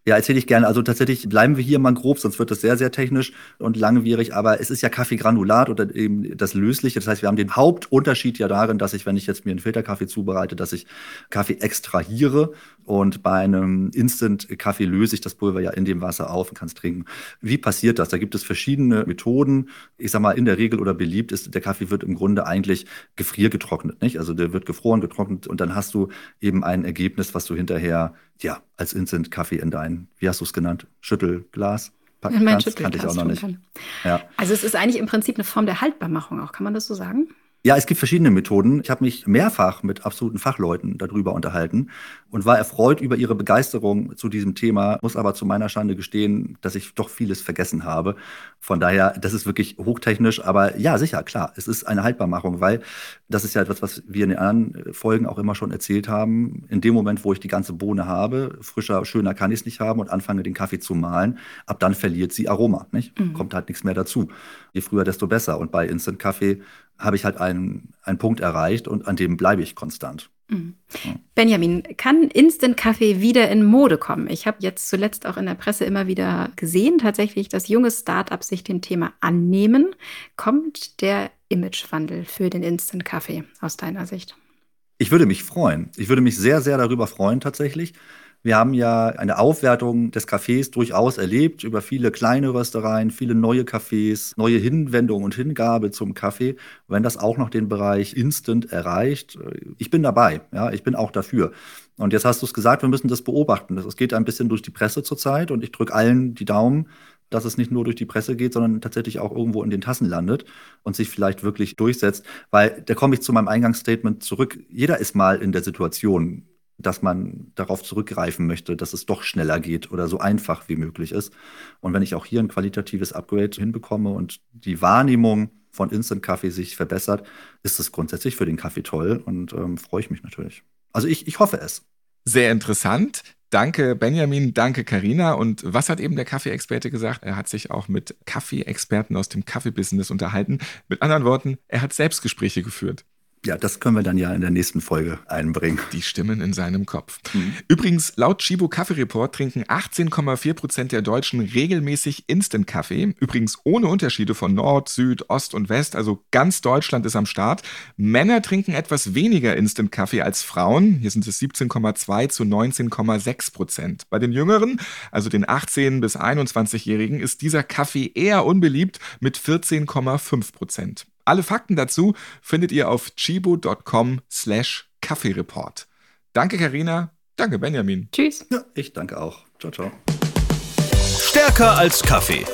Ja, erzähle ich gerne. Also tatsächlich bleiben wir hier mal grob, sonst wird das sehr, sehr technisch und langwierig. Aber es ist ja Kaffeegranulat oder eben das Lösliche. Das heißt, wir haben den Hauptunterschied ja darin, dass ich, wenn ich jetzt mir einen Filterkaffee zubereite, dass ich Kaffee extrahiere und bei einem Instant-Kaffee löse ich das Pulver ja in dem Wasser auf und kann es trinken. Wie passiert das? Da gibt es verschiedene Methoden. Ich sag mal, in der Regel oder beliebt ist, der Kaffee wird im Grunde eigentlich gefriergetrocknet, nicht? Also der wird gefroren, getrocknet und dann hast du eben ein Ergebnis, was du hinterher, ja, als Instant-Kaffee in dein, wie hast du es genannt? Schüttelglas? Packen mein kannst, kannte ich auch noch nicht. Ja. Also es ist eigentlich im Prinzip eine Form der Haltbarmachung auch, kann man das so sagen? Ja, es gibt verschiedene Methoden. Ich habe mich mehrfach mit absoluten Fachleuten darüber unterhalten und war erfreut über ihre Begeisterung zu diesem Thema, muss aber zu meiner Schande gestehen, dass ich doch vieles vergessen habe. Von daher, das ist wirklich hochtechnisch, aber ja, sicher, klar, es ist eine Haltbarmachung, weil das ist ja etwas, was wir in den anderen Folgen auch immer schon erzählt haben. In dem Moment, wo ich die ganze Bohne habe, frischer, schöner kann ich es nicht haben und anfange, den Kaffee zu mahlen, ab dann verliert sie Aroma, nicht? Mhm. Kommt halt nichts mehr dazu. Je früher, desto besser. Und bei Instant Kaffee habe ich halt einen, einen Punkt erreicht und an dem bleibe ich konstant. Mhm. Benjamin, kann Instant-Kaffee wieder in Mode kommen? Ich habe jetzt zuletzt auch in der Presse immer wieder gesehen, tatsächlich, dass junge Startups sich dem Thema annehmen. Kommt der Imagewandel für den Instant-Kaffee aus deiner Sicht? Ich würde mich freuen. Ich würde mich sehr, sehr darüber freuen, tatsächlich. Wir haben ja eine Aufwertung des Cafés durchaus erlebt über viele kleine Röstereien, viele neue Cafés, neue Hinwendung und Hingabe zum Kaffee. Wenn das auch noch den Bereich Instant erreicht, ich bin dabei, ja, ich bin auch dafür. Und jetzt hast du es gesagt, wir müssen das beobachten. Es geht ein bisschen durch die Presse zurzeit und ich drücke allen die Daumen, dass es nicht nur durch die Presse geht, sondern tatsächlich auch irgendwo in den Tassen landet und sich vielleicht wirklich durchsetzt. Weil da komme ich zu meinem Eingangsstatement zurück. Jeder ist mal in der Situation, dass man darauf zurückgreifen möchte, dass es doch schneller geht oder so einfach wie möglich ist. Und wenn ich auch hier ein qualitatives Upgrade hinbekomme und die Wahrnehmung von Instant Kaffee sich verbessert, ist es grundsätzlich für den Kaffee toll und ähm, freue ich mich natürlich. Also ich, ich hoffe es. Sehr interessant. Danke Benjamin, danke Karina. Und was hat eben der Kaffeeexperte gesagt? Er hat sich auch mit Kaffeeexperten aus dem Kaffeebusiness unterhalten. Mit anderen Worten, er hat Selbstgespräche geführt. Ja, das können wir dann ja in der nächsten Folge einbringen. Die Stimmen in seinem Kopf. Mhm. Übrigens, laut Chibo Kaffee Report trinken 18,4 Prozent der Deutschen regelmäßig Instant-Kaffee. Übrigens ohne Unterschiede von Nord, Süd, Ost und West. Also ganz Deutschland ist am Start. Männer trinken etwas weniger Instant-Kaffee als Frauen. Hier sind es 17,2 zu 19,6 Prozent. Bei den Jüngeren, also den 18- bis 21-Jährigen, ist dieser Kaffee eher unbeliebt mit 14,5 Prozent. Alle Fakten dazu findet ihr auf chibo.com slash Kaffeereport. Danke, Karina. Danke, Benjamin. Tschüss. Ja, ich danke auch. Ciao, ciao. Stärker als Kaffee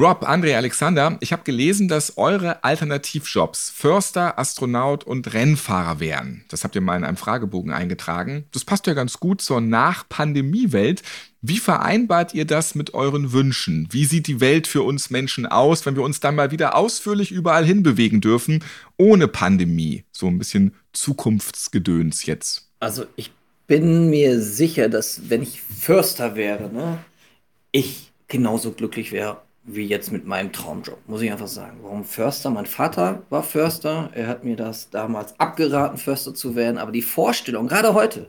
Rob, André, Alexander, ich habe gelesen, dass eure Alternativjobs Förster, Astronaut und Rennfahrer wären. Das habt ihr mal in einem Fragebogen eingetragen. Das passt ja ganz gut zur Nach-Pandemie-Welt. Wie vereinbart ihr das mit euren Wünschen? Wie sieht die Welt für uns Menschen aus, wenn wir uns dann mal wieder ausführlich überall hinbewegen dürfen, ohne Pandemie? So ein bisschen Zukunftsgedöns jetzt. Also ich bin mir sicher, dass wenn ich Förster wäre, ne, ich genauso glücklich wäre wie jetzt mit meinem Traumjob, muss ich einfach sagen. Warum Förster? Mein Vater war Förster. Er hat mir das damals abgeraten, Förster zu werden. Aber die Vorstellung, gerade heute,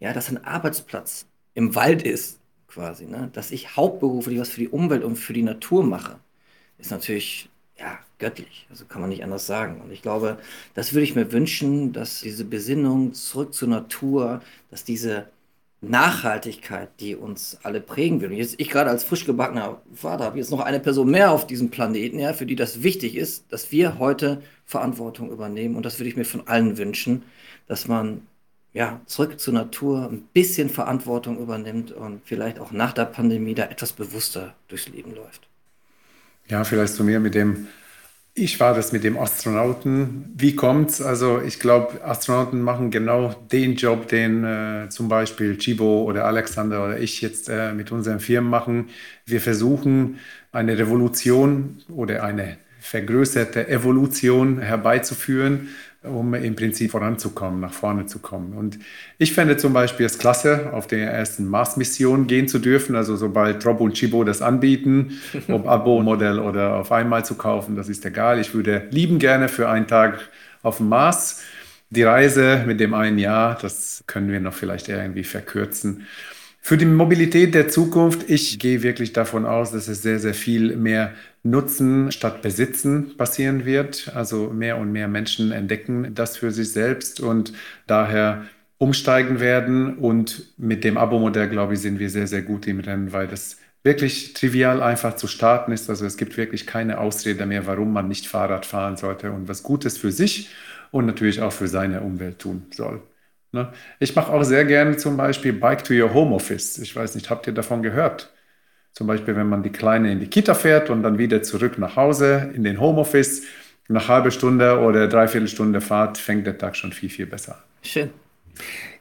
ja, dass ein Arbeitsplatz im Wald ist, quasi, ne, dass ich hauptberuflich was für die Umwelt und für die Natur mache, ist natürlich, ja, göttlich. Also kann man nicht anders sagen. Und ich glaube, das würde ich mir wünschen, dass diese Besinnung zurück zur Natur, dass diese Nachhaltigkeit, die uns alle prägen will. Und jetzt ich gerade als frisch gebackener Vater habe jetzt noch eine Person mehr auf diesem Planeten, ja, für die das wichtig ist, dass wir heute Verantwortung übernehmen. Und das würde ich mir von allen wünschen, dass man ja zurück zur Natur ein bisschen Verantwortung übernimmt und vielleicht auch nach der Pandemie da etwas bewusster durchs Leben läuft. Ja, vielleicht zu mir mit dem ich war das mit dem Astronauten. Wie kommt's? Also ich glaube, Astronauten machen genau den Job, den äh, zum Beispiel Chibo oder Alexander oder ich jetzt äh, mit unseren Firmen machen. Wir versuchen eine Revolution oder eine vergrößerte Evolution herbeizuführen um im Prinzip voranzukommen, nach vorne zu kommen. Und ich fände zum Beispiel es klasse, auf der ersten Mars-Mission gehen zu dürfen. Also sobald Rob und Chibo das anbieten, ob Abo-Modell oder auf einmal zu kaufen, das ist egal. Ich würde lieben gerne für einen Tag auf dem Mars. Die Reise mit dem einen Jahr, das können wir noch vielleicht irgendwie verkürzen. Für die Mobilität der Zukunft, ich gehe wirklich davon aus, dass es sehr, sehr viel mehr Nutzen statt Besitzen passieren wird. Also mehr und mehr Menschen entdecken das für sich selbst und daher umsteigen werden. Und mit dem Abo-Modell, glaube ich, sind wir sehr, sehr gut im Rennen, weil das wirklich trivial einfach zu starten ist. Also es gibt wirklich keine Ausrede mehr, warum man nicht Fahrrad fahren sollte und was Gutes für sich und natürlich auch für seine Umwelt tun soll. Ne? Ich mache auch sehr gerne zum Beispiel Bike to your Home Office. Ich weiß nicht, habt ihr davon gehört? Zum Beispiel, wenn man die Kleine in die Kita fährt und dann wieder zurück nach Hause in den Homeoffice. Nach halbe Stunde oder dreiviertel Stunde Fahrt fängt der Tag schon viel, viel besser an. Schön.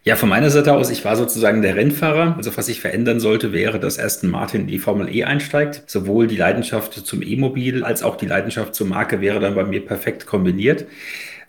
Ja, von meiner Seite aus, ich war sozusagen der Rennfahrer. Also was sich verändern sollte, wäre, dass Aston Martin in die Formel E einsteigt. Sowohl die Leidenschaft zum E-Mobil als auch die Leidenschaft zur Marke wäre dann bei mir perfekt kombiniert.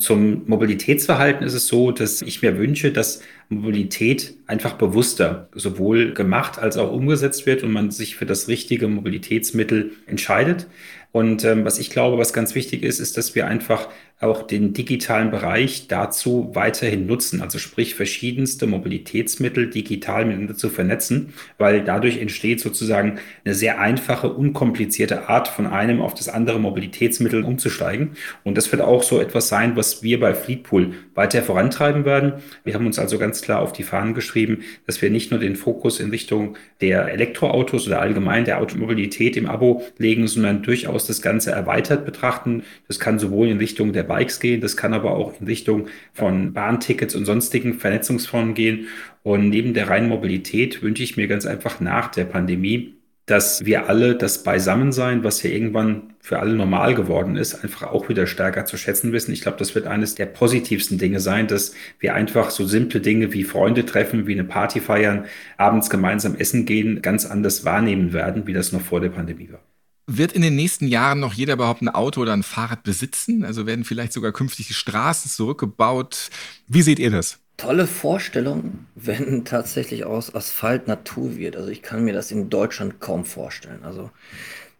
Zum Mobilitätsverhalten ist es so, dass ich mir wünsche, dass Mobilität einfach bewusster sowohl gemacht als auch umgesetzt wird und man sich für das richtige Mobilitätsmittel entscheidet. Und ähm, was ich glaube, was ganz wichtig ist, ist, dass wir einfach auch den digitalen Bereich dazu weiterhin nutzen, also sprich verschiedenste Mobilitätsmittel digital miteinander zu vernetzen, weil dadurch entsteht sozusagen eine sehr einfache, unkomplizierte Art von einem auf das andere Mobilitätsmittel umzusteigen. Und das wird auch so etwas sein, was wir bei Fleetpool weiter vorantreiben werden. Wir haben uns also ganz klar auf die Fahnen geschrieben, dass wir nicht nur den Fokus in Richtung der Elektroautos oder allgemein der Automobilität im Abo legen, sondern durchaus das Ganze erweitert betrachten. Das kann sowohl in Richtung der Bikes gehen, das kann aber auch in Richtung von Bahntickets und sonstigen Vernetzungsformen gehen. Und neben der reinen Mobilität wünsche ich mir ganz einfach nach der Pandemie, dass wir alle das Beisammensein, was ja irgendwann für alle normal geworden ist, einfach auch wieder stärker zu schätzen wissen. Ich glaube, das wird eines der positivsten Dinge sein, dass wir einfach so simple Dinge wie Freunde treffen, wie eine Party feiern, abends gemeinsam essen gehen, ganz anders wahrnehmen werden, wie das noch vor der Pandemie war. Wird in den nächsten Jahren noch jeder überhaupt ein Auto oder ein Fahrrad besitzen? Also werden vielleicht sogar künftig die Straßen zurückgebaut? Wie seht ihr das? Tolle Vorstellung, wenn tatsächlich aus Asphalt Natur wird. Also ich kann mir das in Deutschland kaum vorstellen. Also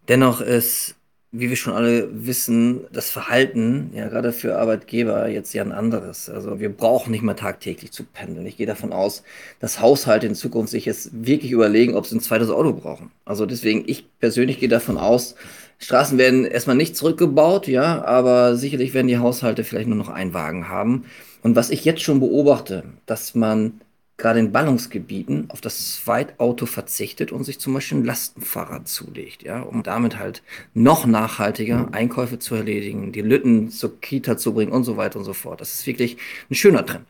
dennoch ist wie wir schon alle wissen, das Verhalten, ja, gerade für Arbeitgeber jetzt ja ein anderes. Also wir brauchen nicht mehr tagtäglich zu pendeln. Ich gehe davon aus, dass Haushalte in Zukunft sich jetzt wirklich überlegen, ob sie ein zweites Auto brauchen. Also deswegen, ich persönlich gehe davon aus, Straßen werden erstmal nicht zurückgebaut, ja, aber sicherlich werden die Haushalte vielleicht nur noch einen Wagen haben. Und was ich jetzt schon beobachte, dass man gerade in Ballungsgebieten auf das Zweitauto verzichtet und sich zum Beispiel ein Lastenfahrrad zulegt, ja, um damit halt noch nachhaltiger Einkäufe zu erledigen, die Lütten zur Kita zu bringen und so weiter und so fort. Das ist wirklich ein schöner Trend.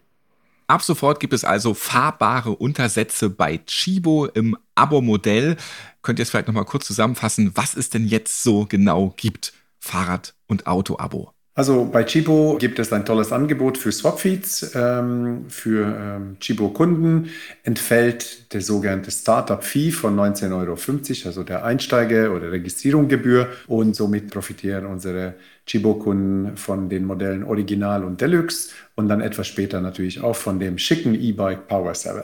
Ab sofort gibt es also fahrbare Untersätze bei Chibo im Abo-Modell. könnt ihr es vielleicht nochmal kurz zusammenfassen, was es denn jetzt so genau gibt. Fahrrad- und Auto-Abo. Also bei Chibo gibt es ein tolles Angebot für Swapfeeds. Ähm, für ähm, Chibo-Kunden entfällt der sogenannte Startup-Fee von 19,50 Euro, also der Einsteiger- oder Registrierungsgebühr. Und somit profitieren unsere Chibo-Kunden von den Modellen Original und Deluxe und dann etwas später natürlich auch von dem schicken E-Bike Power 7.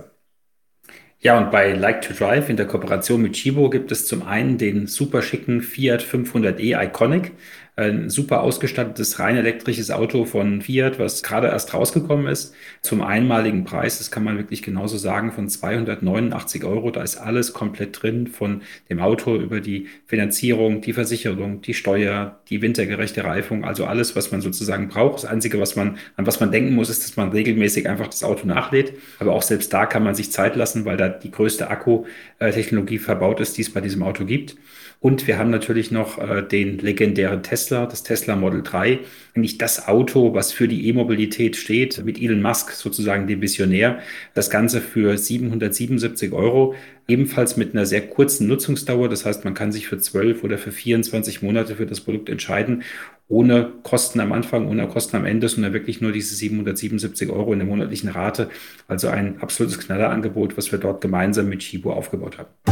Ja, und bei Like to Drive in der Kooperation mit Chibo gibt es zum einen den super schicken Fiat 500e Iconic ein super ausgestattetes, rein elektrisches Auto von Fiat, was gerade erst rausgekommen ist, zum einmaligen Preis, das kann man wirklich genauso sagen, von 289 Euro. Da ist alles komplett drin, von dem Auto über die Finanzierung, die Versicherung, die Steuer, die wintergerechte Reifung, also alles, was man sozusagen braucht. Das Einzige, was man, an was man denken muss, ist, dass man regelmäßig einfach das Auto nachlädt. Aber auch selbst da kann man sich Zeit lassen, weil da die größte Akkutechnologie verbaut ist, die es bei diesem Auto gibt. Und wir haben natürlich noch äh, den legendären Tesla, das Tesla Model 3, eigentlich das Auto, was für die E-Mobilität steht, mit Elon Musk sozusagen dem Visionär. Das Ganze für 777 Euro, ebenfalls mit einer sehr kurzen Nutzungsdauer. Das heißt, man kann sich für 12 oder für 24 Monate für das Produkt entscheiden, ohne Kosten am Anfang, ohne Kosten am Ende, sondern wirklich nur diese 777 Euro in der monatlichen Rate. Also ein absolutes Knallerangebot, was wir dort gemeinsam mit Chibo aufgebaut haben.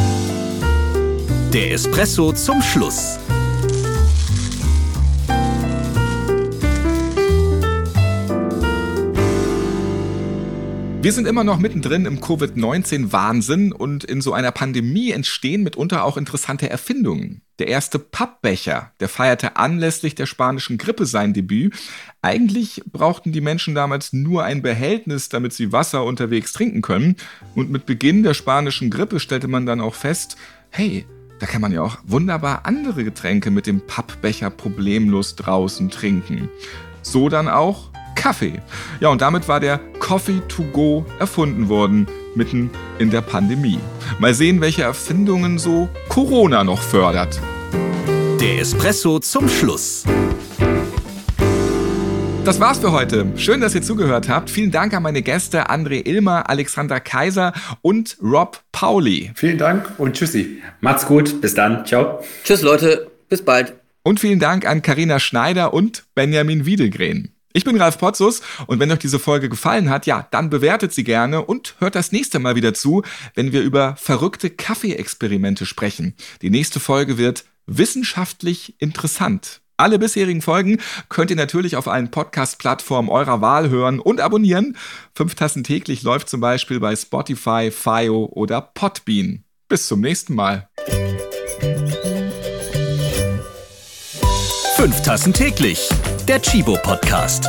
Der Espresso zum Schluss. Wir sind immer noch mittendrin im Covid-19-Wahnsinn und in so einer Pandemie entstehen mitunter auch interessante Erfindungen. Der erste Pappbecher, der feierte anlässlich der spanischen Grippe sein Debüt. Eigentlich brauchten die Menschen damals nur ein Behältnis, damit sie Wasser unterwegs trinken können. Und mit Beginn der spanischen Grippe stellte man dann auch fest, hey, da kann man ja auch wunderbar andere Getränke mit dem Pappbecher problemlos draußen trinken. So dann auch Kaffee. Ja, und damit war der Coffee to go erfunden worden, mitten in der Pandemie. Mal sehen, welche Erfindungen so Corona noch fördert. Der Espresso zum Schluss. Das war's für heute. Schön, dass ihr zugehört habt. Vielen Dank an meine Gäste André Ilmer, Alexander Kaiser und Rob Pauli. Vielen Dank und tschüssi. Macht's gut. Bis dann. Ciao. Tschüss, Leute. Bis bald. Und vielen Dank an Karina Schneider und Benjamin Wiedelgren. Ich bin Ralf Potzus und wenn euch diese Folge gefallen hat, ja, dann bewertet sie gerne und hört das nächste Mal wieder zu, wenn wir über verrückte Kaffeeexperimente sprechen. Die nächste Folge wird wissenschaftlich interessant. Alle bisherigen Folgen könnt ihr natürlich auf allen Podcast-Plattformen eurer Wahl hören und abonnieren. Fünf Tassen täglich läuft zum Beispiel bei Spotify, FIO oder Podbean. Bis zum nächsten Mal. Fünf Tassen täglich. Der Chibo Podcast.